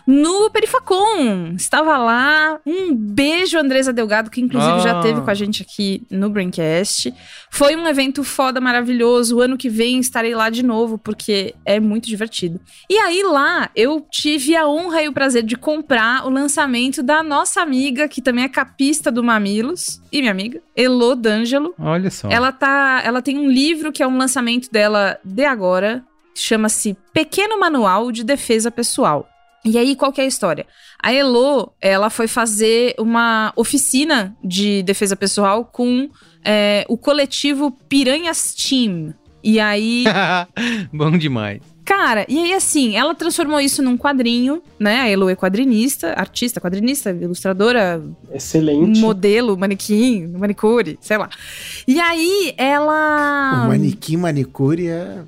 no Perifacom. Estava lá. Um beijo, Andresa Delgado, que inclusive já Ah. teve com a gente aqui no Braincast. Foi um evento foda, maravilhoso. O ano que vem estarei lá de novo, porque é muito divertido. E aí lá eu tive a honra e o prazer de comprar o lançamento da nossa amiga, que também é capista do Mamilos, e minha amiga, Elo D'Angelo. Olha só. Ela tá, ela tem um livro que é um lançamento dela de agora, chama-se Pequeno Manual de Defesa Pessoal. E aí, qual que é a história? A Elo, ela foi fazer uma oficina de defesa pessoal com é, o coletivo Piranhas Team. E aí, (laughs) Bom demais. Cara, e aí assim, ela transformou isso num quadrinho, né? A Elo é quadrinista, artista, quadrinista, ilustradora, Excelente. modelo, manequim, manicure, sei lá. E aí ela. O manequim manicure é,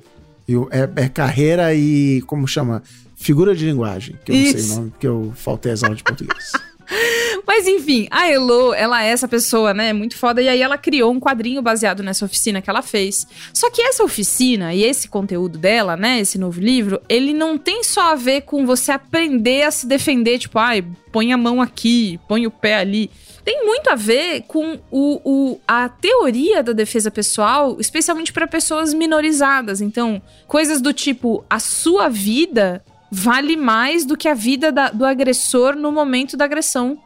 é, é carreira e. Como chama? Figura de linguagem. Que eu não sei Isso. o nome, porque eu faltei as aulas de português. (laughs) Mas enfim, a Elo, ela é essa pessoa, né? Muito foda. E aí ela criou um quadrinho baseado nessa oficina que ela fez. Só que essa oficina e esse conteúdo dela, né? Esse novo livro, ele não tem só a ver com você aprender a se defender, tipo, ai, põe a mão aqui, põe o pé ali. Tem muito a ver com o, o- a teoria da defesa pessoal, especialmente para pessoas minorizadas. Então, coisas do tipo, a sua vida vale mais do que a vida da- do agressor no momento da agressão.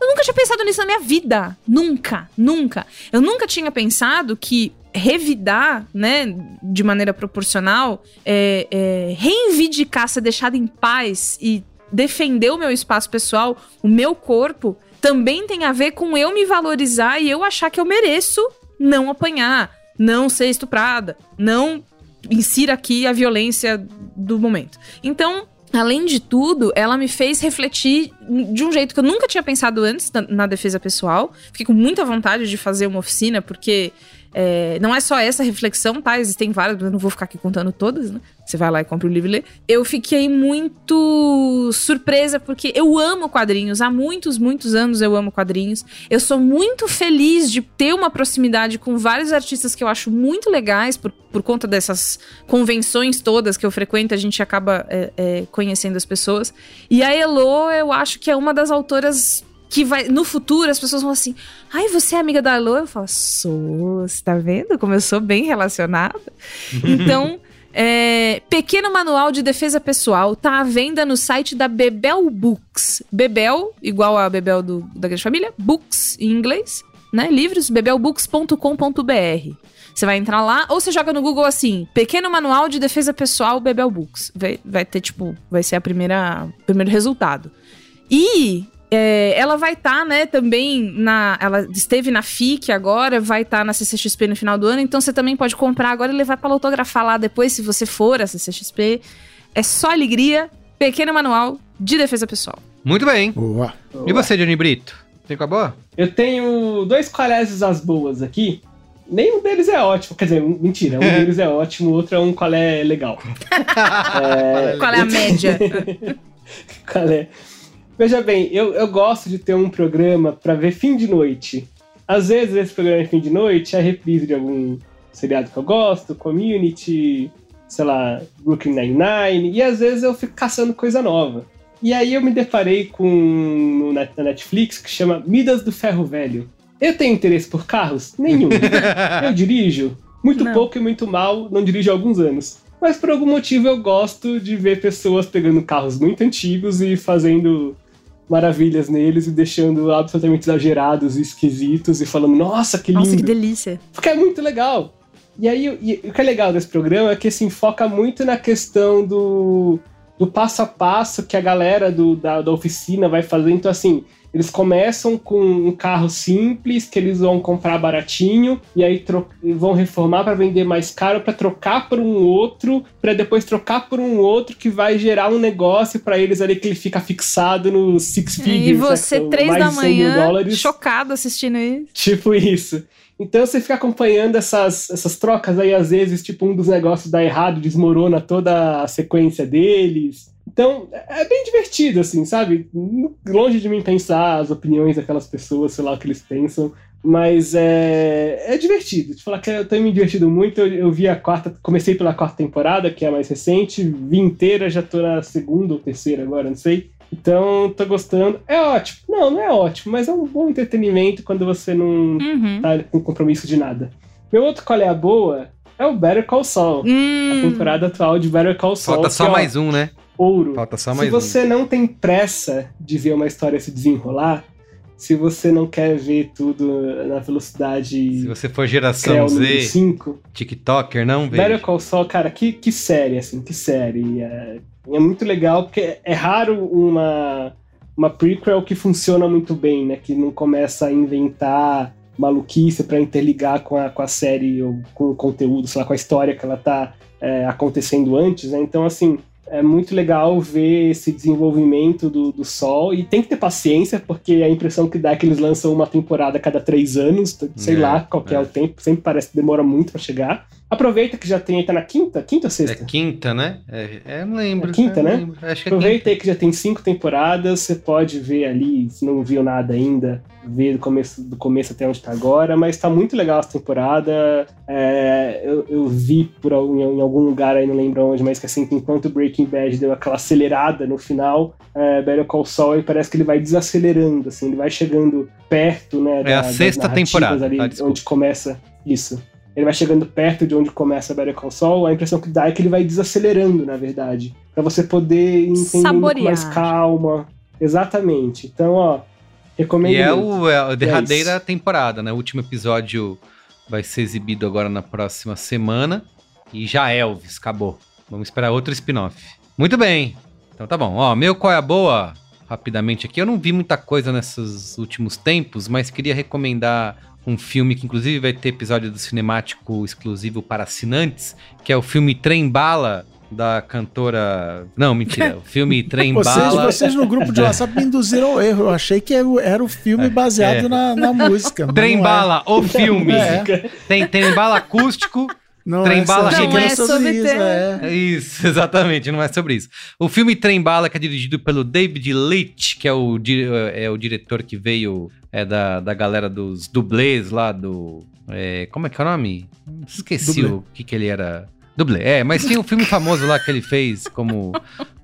Eu nunca tinha pensado nisso na minha vida. Nunca, nunca. Eu nunca tinha pensado que revidar, né, de maneira proporcional, é, é, reivindicar ser deixado em paz e defender o meu espaço pessoal, o meu corpo, também tem a ver com eu me valorizar e eu achar que eu mereço não apanhar, não ser estuprada, não insira aqui a violência do momento. Então, além de tudo, ela me fez refletir de um jeito que eu nunca tinha pensado antes na, na defesa pessoal. Fiquei com muita vontade de fazer uma oficina, porque é, não é só essa reflexão, tá? Existem várias, eu não vou ficar aqui contando todas, né? Você vai lá e compra o livro e lê. Eu fiquei muito surpresa, porque eu amo quadrinhos. Há muitos, muitos anos eu amo quadrinhos. Eu sou muito feliz de ter uma proximidade com vários artistas que eu acho muito legais, por, por conta dessas convenções todas que eu frequento, a gente acaba é, é, conhecendo as pessoas. E a Elo, eu acho que é uma das autoras que vai no futuro as pessoas vão assim: "Ai, você é amiga da Elo?" Eu falo: "Sou". Você tá vendo como eu sou bem relacionada? (laughs) Então, é, pequeno manual de defesa pessoal tá à venda no site da Bebel Books. Bebel, igual a Bebel do, da Grande Família, Books em inglês, né? Livros, bebelbooks.com.br. Você vai entrar lá, ou você joga no Google assim, pequeno manual de defesa pessoal Bebel Books. Vai, vai ter, tipo, vai ser a primeira, primeiro resultado. E é, ela vai estar, tá, né, também na. Ela esteve na FIC agora, vai estar tá na CCXP no final do ano, então você também pode comprar agora e levar para autografar lá depois, se você for a CCXP. É só alegria, pequeno manual de defesa pessoal. Muito bem. Boa. E você, Johnny Brito? Tem com a boa? Eu tenho dois colégios as boas aqui. Nenhum deles é ótimo. Quer dizer, mentira, um (laughs) deles é ótimo, o outro é um qual é legal. (laughs) Qual é a média? (laughs) Qual é? Veja bem, eu, eu gosto de ter um programa pra ver fim de noite. Às vezes esse programa de fim de noite é reprise de algum seriado que eu gosto, Community, sei lá, Brooklyn Nine-Nine, e às vezes eu fico caçando coisa nova. E aí eu me deparei com um na na Netflix que chama Midas do Ferro Velho. Eu tenho interesse por carros? Nenhum. (laughs) eu dirijo? Muito Não. pouco e muito mal, não dirijo há alguns anos. Mas por algum motivo eu gosto de ver pessoas pegando carros muito antigos e fazendo maravilhas neles e deixando absolutamente exagerados e esquisitos e falando, nossa, que lindo. Nossa, que delícia. Porque é muito legal. E aí, e- o que é legal desse programa é que se foca muito na questão do, do passo a passo que a galera do, da, da oficina vai fazer. Então, assim, eles começam com um carro simples que eles vão comprar baratinho e aí e vão reformar para vender mais caro para trocar por um outro, para depois trocar por um outro que vai gerar um negócio para eles ali que ele fica fixado no six figures. E né, que você, são três da de 100 mil manhã, dólares. chocado assistindo isso. Tipo isso. Então você fica acompanhando essas, essas trocas aí, às vezes, tipo, um dos negócios dá errado, desmorona toda a sequência deles. Então, é bem divertido, assim, sabe? Longe de mim pensar as opiniões daquelas pessoas, sei lá o que eles pensam. Mas é, é divertido. Te falar que eu tenho me divertido muito. Eu, eu vi a quarta, comecei pela quarta temporada, que é a mais recente, vi inteira, já tô na segunda ou terceira agora, não sei. Então, tô gostando. É ótimo. Não, não é ótimo, mas é um bom entretenimento quando você não Uhum. tá com compromisso de nada. Meu outro qual é a boa é o Better Call Saul. A Hum, temporada atual de Better Call Saul. Falta que, só ó, mais um, né? Ouro. Falta só se mais um. você não tem pressa de ver uma história se desenrolar, se você não quer ver tudo na velocidade Se você for geração Z, 5, TikToker, não Better veja. Call Saul, cara, que, que série, assim, que série. É, é muito legal, porque é raro uma, uma prequel que funciona muito bem, né? Que não começa a inventar maluquice pra interligar com a, com a série ou com o conteúdo, sei lá, com a história que ela tá é, acontecendo antes, né? Então, assim, é muito legal ver esse desenvolvimento do, do Sol e tem que ter paciência, porque a impressão que dá é que eles lançam uma temporada a cada três anos, sei É, lá qual é. é. o tempo, sempre parece que demora muito pra chegar. Aproveita que já tem, tá na quinta? Quinta ou É sexta? quinta, né? É, é, não lembro. É quinta, né? lembro. Acho que é quinta. Aproveita aí que já tem cinco temporadas, você pode ver ali, se não viu nada ainda, ver do começo, do começo até onde tá agora, mas tá muito legal essa temporada. É, eu, eu vi por algum- em algum lugar aí, não lembro onde, mas que assim, enquanto Breaking Bad deu aquela acelerada no final, é, Better Call Saul parece que ele vai desacelerando, assim, ele vai chegando perto, né? É a sexta temporada, ali, tá? Desculpa. onde começa isso. Ele vai chegando perto de onde começa Better Call Saul, a impressão que dá é que ele vai desacelerando, na verdade, Pra você poder entender um pouco Saborear. mais calma. Exatamente. Então, ó, recomendo E é, o, é a derradeira isso. temporada, né? O último episódio vai ser exibido agora na próxima semana. E já Elvis, acabou. Vamos esperar outro spin-off. Muito bem. Então tá bom. Ó, meu qual é a boa? Rapidamente aqui. Eu não vi muita coisa nesses últimos tempos, mas queria recomendar um filme que inclusive vai ter episódio do cinemático exclusivo para assinantes, que é o filme Trem Bala, da cantora. Não, mentira. O filme (laughs) Trem Vocês, Bala. vocês no grupo de WhatsApp me induziram ao erro. Eu achei que era o, filme baseado É. na, na música. Trem é. Bala, o (laughs) filme. É. Tem Trem Bala acústico. Não Trem é bala sobre- Não é isso, sobre isso, ter- é. É Isso, (laughs) exatamente, não é sobre isso. O filme Trem Bala, que é dirigido pelo David Leitch, que é o, di- é o diretor que veio é da, da galera dos dublês lá do. é, como é que é o nome? Esqueci Dublê. o que, que ele era. Dublê, é, mas tem um filme famoso lá que ele fez como,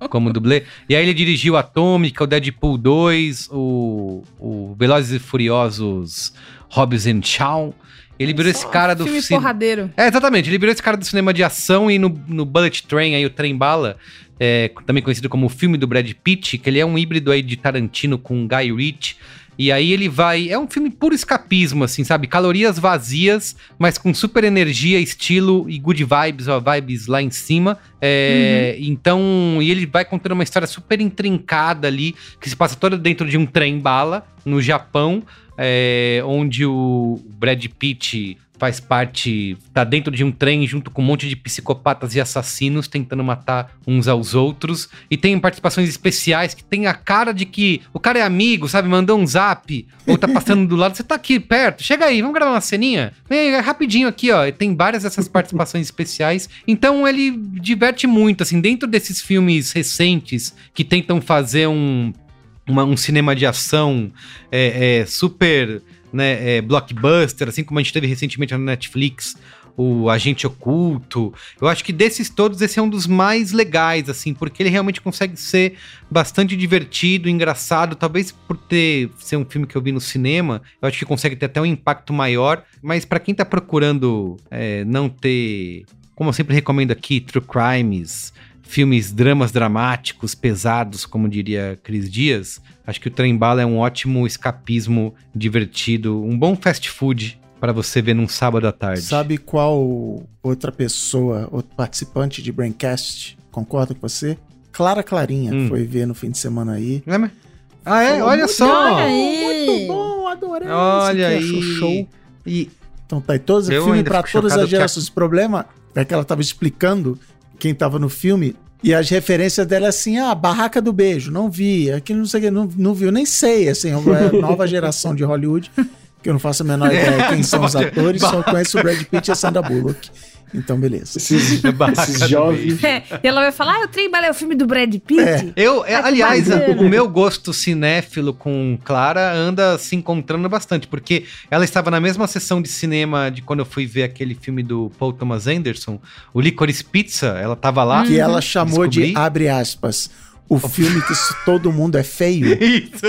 como dublê. E aí ele dirigiu Atômica, o Deadpool 2, o, o Velozes e Furiosos Hobbs and Shaw. Ele virou esse cara do Filme cin- porradeiro. é, exatamente. Ele virou esse cara do cinema de ação e no, no Bullet Train, aí o Trem Bala, é, também conhecido como o filme do Brad Pitt, que ele é um híbrido aí de Tarantino com Guy Ritchie. E aí ele vai. É um filme puro escapismo, assim, sabe? Calorias vazias, mas com super energia, estilo e good vibes, ó, vibes lá em cima. É, Então, e ele vai contando uma história super intrincada ali, que se passa toda dentro de um trem bala, no Japão, é, onde o Brad Pitt faz parte, tá dentro de um trem junto com um monte de psicopatas e assassinos tentando matar uns aos outros. E tem participações especiais que tem a cara de que o cara é amigo, sabe? Mandou um zap, ou tá passando do lado, você tá aqui perto, chega aí, vamos gravar uma ceninha? Vem é rapidinho aqui, ó. E Tem várias dessas participações especiais. Então ele diverte muito, assim, dentro desses filmes recentes que tentam fazer um, uma- um cinema de ação é, é, super né, é, blockbuster, assim como a gente teve recentemente na Netflix, o Agente Oculto. Eu acho que desses todos, esse é um dos mais legais, assim, porque ele realmente consegue ser bastante divertido, engraçado, talvez por ter ser um filme que eu vi no cinema, eu acho que consegue ter até um impacto maior, mas pra quem tá procurando é, não ter, como eu sempre recomendo aqui, true crimes, filmes, dramas dramáticos, pesados, como diria Cris Dias, acho que o Trem Bala é um ótimo escapismo divertido, um bom fast food para você ver num sábado à tarde. Sabe qual outra pessoa, outro participante de Braincast concorda com você? Clara Clarinha Hum. foi ver no fim de semana aí. É, mas- Ah, é? Olha muito só! aí. Muito bom, adorei. Olha aí. achou show. E Então tá aí todos filme pra todas as gerações. O problema é que ela tava explicando quem tava no filme e as referências dela é assim, ah, Barraca do Beijo, não vi, aquilo não sei o que, não, não viu, nem sei, assim, é a nova (laughs) geração de Hollywood, que eu não faço a menor ideia quem são os (laughs) atores, só conheço o Brad Pitt e a Sandra Bullock. Então, beleza. Esses, (laughs) esses jovens. É, e ela vai falar, ah, o Trem Bala é o filme do Brad Pitt? É. Eu, é, aliás, bacana. o meu gosto cinéfilo com Clara anda se encontrando bastante, porque ela estava na mesma sessão de cinema de quando eu fui ver aquele filme do Paul Thomas Anderson, o Licorice Pizza, ela tava lá. Que ela chamou de, Descobri. abre aspas, o filme que todo mundo é feio. (laughs) Isso,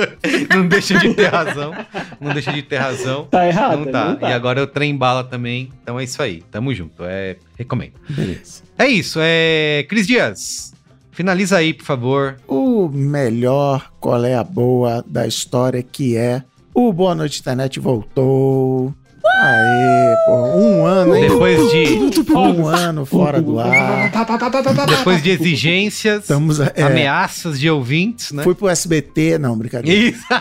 não deixa de ter razão, não deixa de ter razão. Tá errado. Não tá. não tá. E agora eu trem bala também, então é isso aí, tamo junto, é, recomendo. Beleza. É isso, é... Cris Dias, finaliza aí, por favor. o melhor qual é a boa da história que é o Boa Noite Internet voltou. Aê, pô, um ano, hein? Depois de, Um ano fora do ar. depois de exigências, Estamos. É, ameaças de ouvintes, né? Fui pro SBT, não, brincadeira. Isso. (laughs)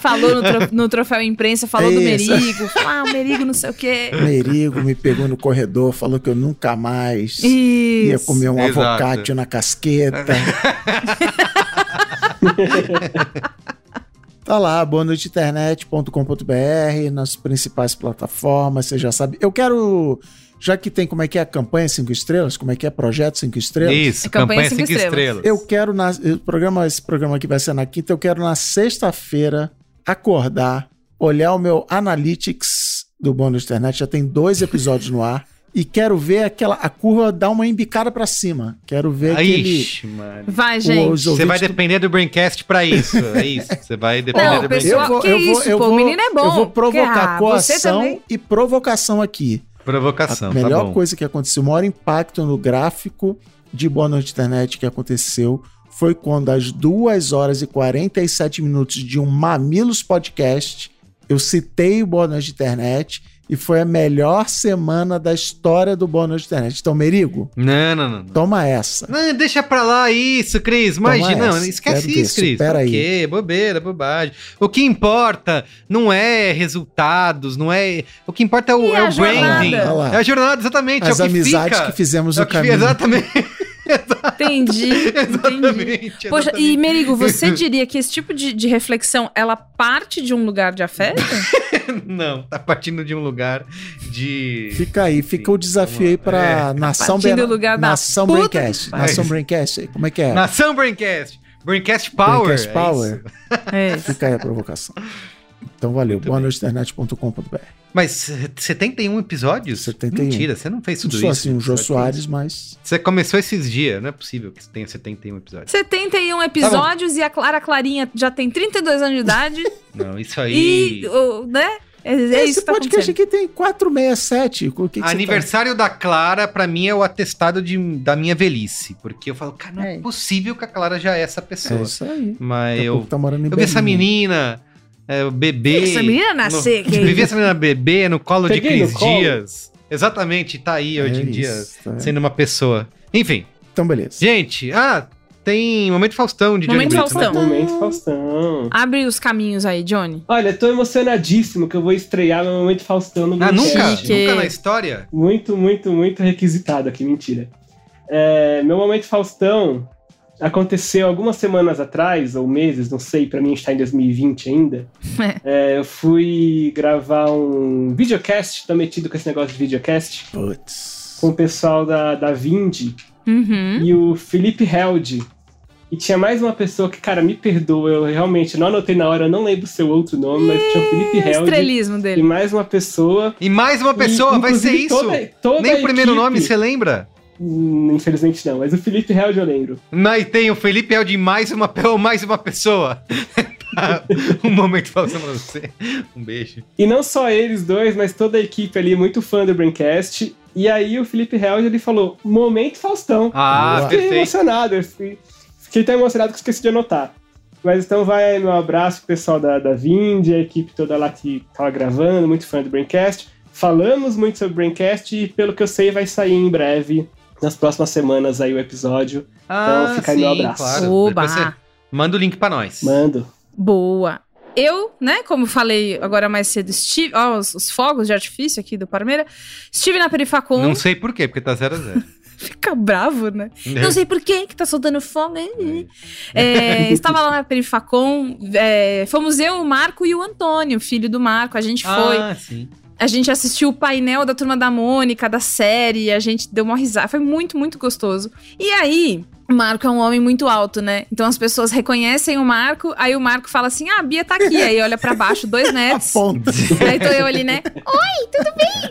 Falou no, tro- no troféu imprensa, falou do Isso. Merigo. falou, Ah, o Merigo não sei o quê. Merigo me pegou no corredor, falou que eu nunca mais Isso. ia comer um Exato. avocado na casqueta. (laughs) Tá lá, boanoiteinternet.com.br, nas principais plataformas, você já sabe. Eu quero, já que tem como é que é a campanha 5 estrelas, como é que é projeto 5 estrelas, Isso, É campanha campanha cinco 5 estrelas. estrelas. eu quero na o programa esse programa aqui vai ser na quinta, eu quero na sexta-feira acordar, olhar o meu analytics do Boa Noite Internet, já tem dois episódios no ar. E quero ver aquela a curva dar uma embicada pra cima. Quero ver Aí, aquele Ixi, mano. Vai, gente. Você vai depender do Braincast pra isso. É isso. Você vai depender Não, do pessoal, Braincast. que isso, pô, o menino é bom. Eu vou provocar ah, coação e provocação aqui. Provocação, a tá melhor bom. coisa que aconteceu, o maior impacto no gráfico de Boa Noite Internet que aconteceu foi quando às 2 horas e 47 minutos de um Mamilos Podcast, eu citei o Boa Noite Internet e foi a melhor semana da história do Boa Noite Internet. Então, Merigo, Não, não, não. não. toma essa. Não, deixa pra lá isso, Cris. Imagina, não, esquece Quero isso, Cris. supera aí. Que bobeira, bobagem. O que importa não é resultados, não é. O que importa é o, é a o branding. É a jornada, exatamente. As é o que amizades fica. que fizemos É no o que- caminho. Exatamente. Entendi, (laughs) entendi. Poxa, exatamente. e Merigo, você diria que esse tipo de, de reflexão, ela parte de um lugar de afeto? (laughs) Não, tá partindo de um lugar de. Fica aí, fica o desafio aí pra Nação Partindo Ben- do lugar da Nação puta Braincast. que Nação. Braincast. Como é que é? Nação Braincast! Braincast Power! Braincast é Power. isso. É (laughs) isso. Fica aí a provocação. Então valeu. Boa noite, internet.com.br. Mas eh, 71 episódios? 71. Mentira, você não fez Não tudo sou isso. assim um Jô Você Soares, mas. Você começou esses dias, não é possível que você tenha 71 episódios. 71 episódios e a Clara Clarinha já tem 32 anos de idade (laughs) Não, isso aí. e, o- né? É, é Esse isso que tá podcast aqui tem 467. O que que Aniversário da Clara, pra mim, é o atestado de, da minha velhice. Porque eu falo, cara, não é, É. possível que a Clara já é essa tá... pessoa. É isso aí. Mas eu, tá morando em eu vi essa menina, é, o bebê. Essa menina nascer, no, que Eu vi essa menina bebê no colo Peguei de Cris colo. Dias. Exatamente, tá aí hoje É em dia, isso, tá. sendo uma pessoa. Enfim, Então, beleza. gente, ah, tem Momento Faustão de Johnny Momento Brito, né? Faustão. Momento Faustão. Abre os caminhos aí, Johnny. Olha, tô emocionadíssimo que eu vou estrear meu Momento Faustão no Ah, nunca? Chique. Nunca na história? Muito, muito, muito requisitado aqui, mentira. É, meu momento Faustão aconteceu algumas semanas atrás, ou meses, não sei, pra mim está em 2020 ainda. (laughs) É, eu fui gravar um videocast, tô metido com esse negócio de videocast, Putz. com o pessoal da, da Vind Uhum. e o Felipe Held. E tinha mais uma pessoa que, cara, me perdoa, eu realmente não anotei na hora, eu não lembro o seu outro nome, mas tinha o Felipe O Held estrelismo e dele. mais uma pessoa. E mais uma pessoa, E, vai ser isso. toda- toda Nem o primeiro equipe- nome, você lembra? Hum, Infelizmente não, mas o Felipe Held eu lembro. Aí tem o Felipe o de mais uma, mais uma pessoa. (laughs) Um momento Faustão pra você. Um beijo. E não só eles dois, mas toda a equipe ali, muito fã do Braincast. E aí o Felipe Held, ele falou, momento Faustão. Ah, eu fiquei emocionado, eu fiquei, fiquei tão emocionado que esqueci de anotar. Mas então vai meu abraço pro pessoal da, da Vind, a equipe toda lá que tava gravando, muito fã do Braincast. Falamos muito sobre o Braincast e pelo que eu sei vai sair em breve, nas próximas semanas aí o episódio. Ah, fica aí meu abraço. Oba. Você manda o link pra nós. Mando. Boa. Eu, né, como falei agora mais cedo, estive. Ó, os, os fogos de artifício aqui do Parmeira. Estive na Perifacom. Não sei por quê, porque tá 0 a 0 (laughs) Fica bravo, né? Não sei por que que tá soltando fogo. É, estava lá na Perifacom. é, fomos eu, o Marco e o Antônio, filho do Marco. A gente foi. Ah, sim. A gente assistiu o painel da Turma da Mônica, da série. A gente deu uma risada. Foi muito, muito gostoso. E aí. O Marco é um homem muito alto, né? Então as pessoas reconhecem o Marco, aí o Marco fala assim: ah, a Bia tá aqui. Aí olha pra baixo, dois metros. (laughs) Aponta. Aí tô eu ali, né? Oi, tudo bem?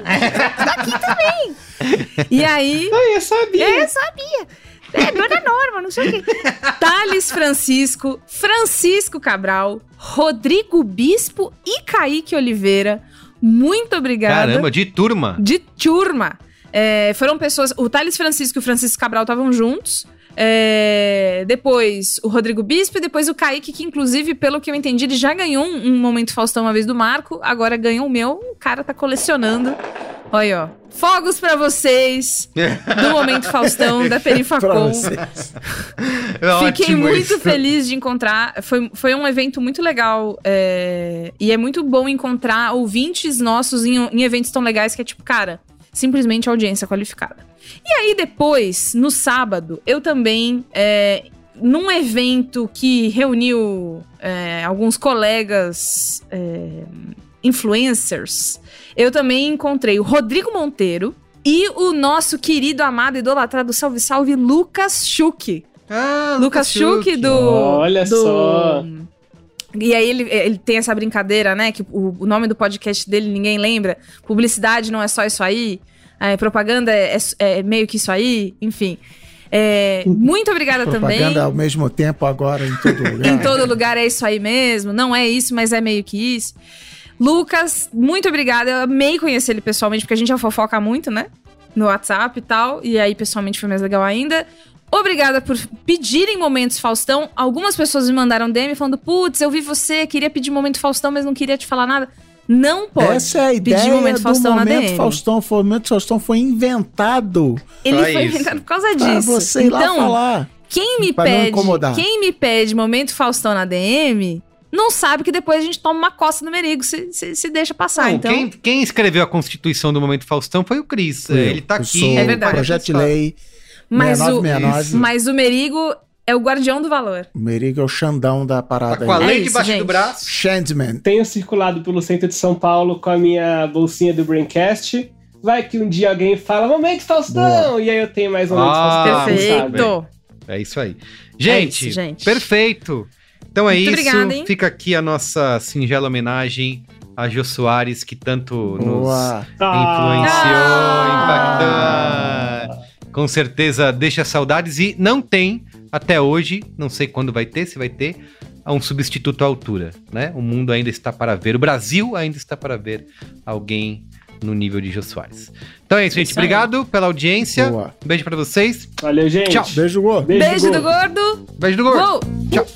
Tô aqui também. E aí. Ai, eu sabia! É, sabia. É, dona Norma, não sei o quê. Thales Francisco, Francisco Cabral, Rodrigo Bispo e Kaique Oliveira. Muito obrigada. Caramba, de turma. De turma. É, foram pessoas. O Thales Francisco e o Francisco Cabral estavam juntos. É, depois o Rodrigo Bispo e depois o Kaique, que inclusive, pelo que eu entendi, ele já ganhou um, um momento Faustão uma vez do Marco, agora ganhou o meu. O cara tá colecionando. Olha, ó. Fogos pra vocês (laughs) do Momento Faustão da Perifacom. vocês. (laughs) Fiquei muito isso. feliz de encontrar. Foi, foi um evento muito legal. é, E é muito bom encontrar ouvintes nossos em, em eventos tão legais que é tipo, cara, simplesmente audiência qualificada. E aí, depois, no sábado, eu também. é, num evento que reuniu é, alguns colegas é, influencers, eu também encontrei o Rodrigo Monteiro e o nosso querido, amado, idolatrado, salve, salve, Lucas Schuch. Ah, Lucas Schuch do. Olha do- só. E aí ele, ele tem essa brincadeira, né? Que o, o nome do podcast dele ninguém lembra. Publicidade não é só isso aí. é, propaganda é, é- é meio que isso aí. Enfim. É, muito obrigada também. Propaganda ao mesmo tempo agora em todo (laughs) lugar. Em todo lugar é isso aí mesmo. Não é isso, mas é meio que isso. Lucas, muito obrigada. Eu amei conhecer ele pessoalmente, porque a gente já fofoca muito, né? No WhatsApp e tal. E aí, pessoalmente, foi mais legal ainda. Obrigada por pedirem momentos Faustão. Algumas pessoas me mandaram DM falando: Putz, eu vi você, queria pedir momento Faustão, mas não queria te falar nada. Não pode. Essa é a pedir ideia momento do Faustão na momento DM. Faustão. Foi- O momento Faustão foi inventado Ele Só foi isso. inventado por causa pra disso. você ir lá então, falar. quem me Pra não pede, incomodar. quem me pede momento Faustão na DM, não sabe que depois a gente toma uma costa no merigo se, se, se deixa passar. Não, então, quem, quem escreveu a constituição do Momento Faustão foi o Cris. Ele tá aqui. sou É verdade. Projeto de lei. Mas, 69, o, 69. mas o Merigo é o guardião do valor. O Merigo é o Xandão da Tá parada com a. É lei isso, debaixo do gente. braço. Shandman. Tenho circulado pelo centro de São Paulo com a minha bolsinha do Braincast. Vai que um dia alguém fala, momento Faustão! E aí eu tenho mais um momento Ah, Faustão, Perfeito. sabe? É isso aí. Gente, isso, gente. perfeito. Então é Muito isso. obrigada, hein? Fica aqui a nossa singela homenagem a Jô Soares, que tanto nos Boa. influenciou, Ah. impactou. Com certeza deixa saudades e não tem até hoje, não sei quando vai ter, se vai ter, um substituto à altura, né? O mundo ainda está para ver, o Brasil ainda está para ver alguém no nível de Jô Soares. Então é isso, gente. Isso aí. Obrigado pela audiência. Boa. Um beijo pra vocês. Valeu, gente. Tchau. Beijo, Gô. Beijo, Beijo do gordo. gordo. Beijo do gordo. Tchau.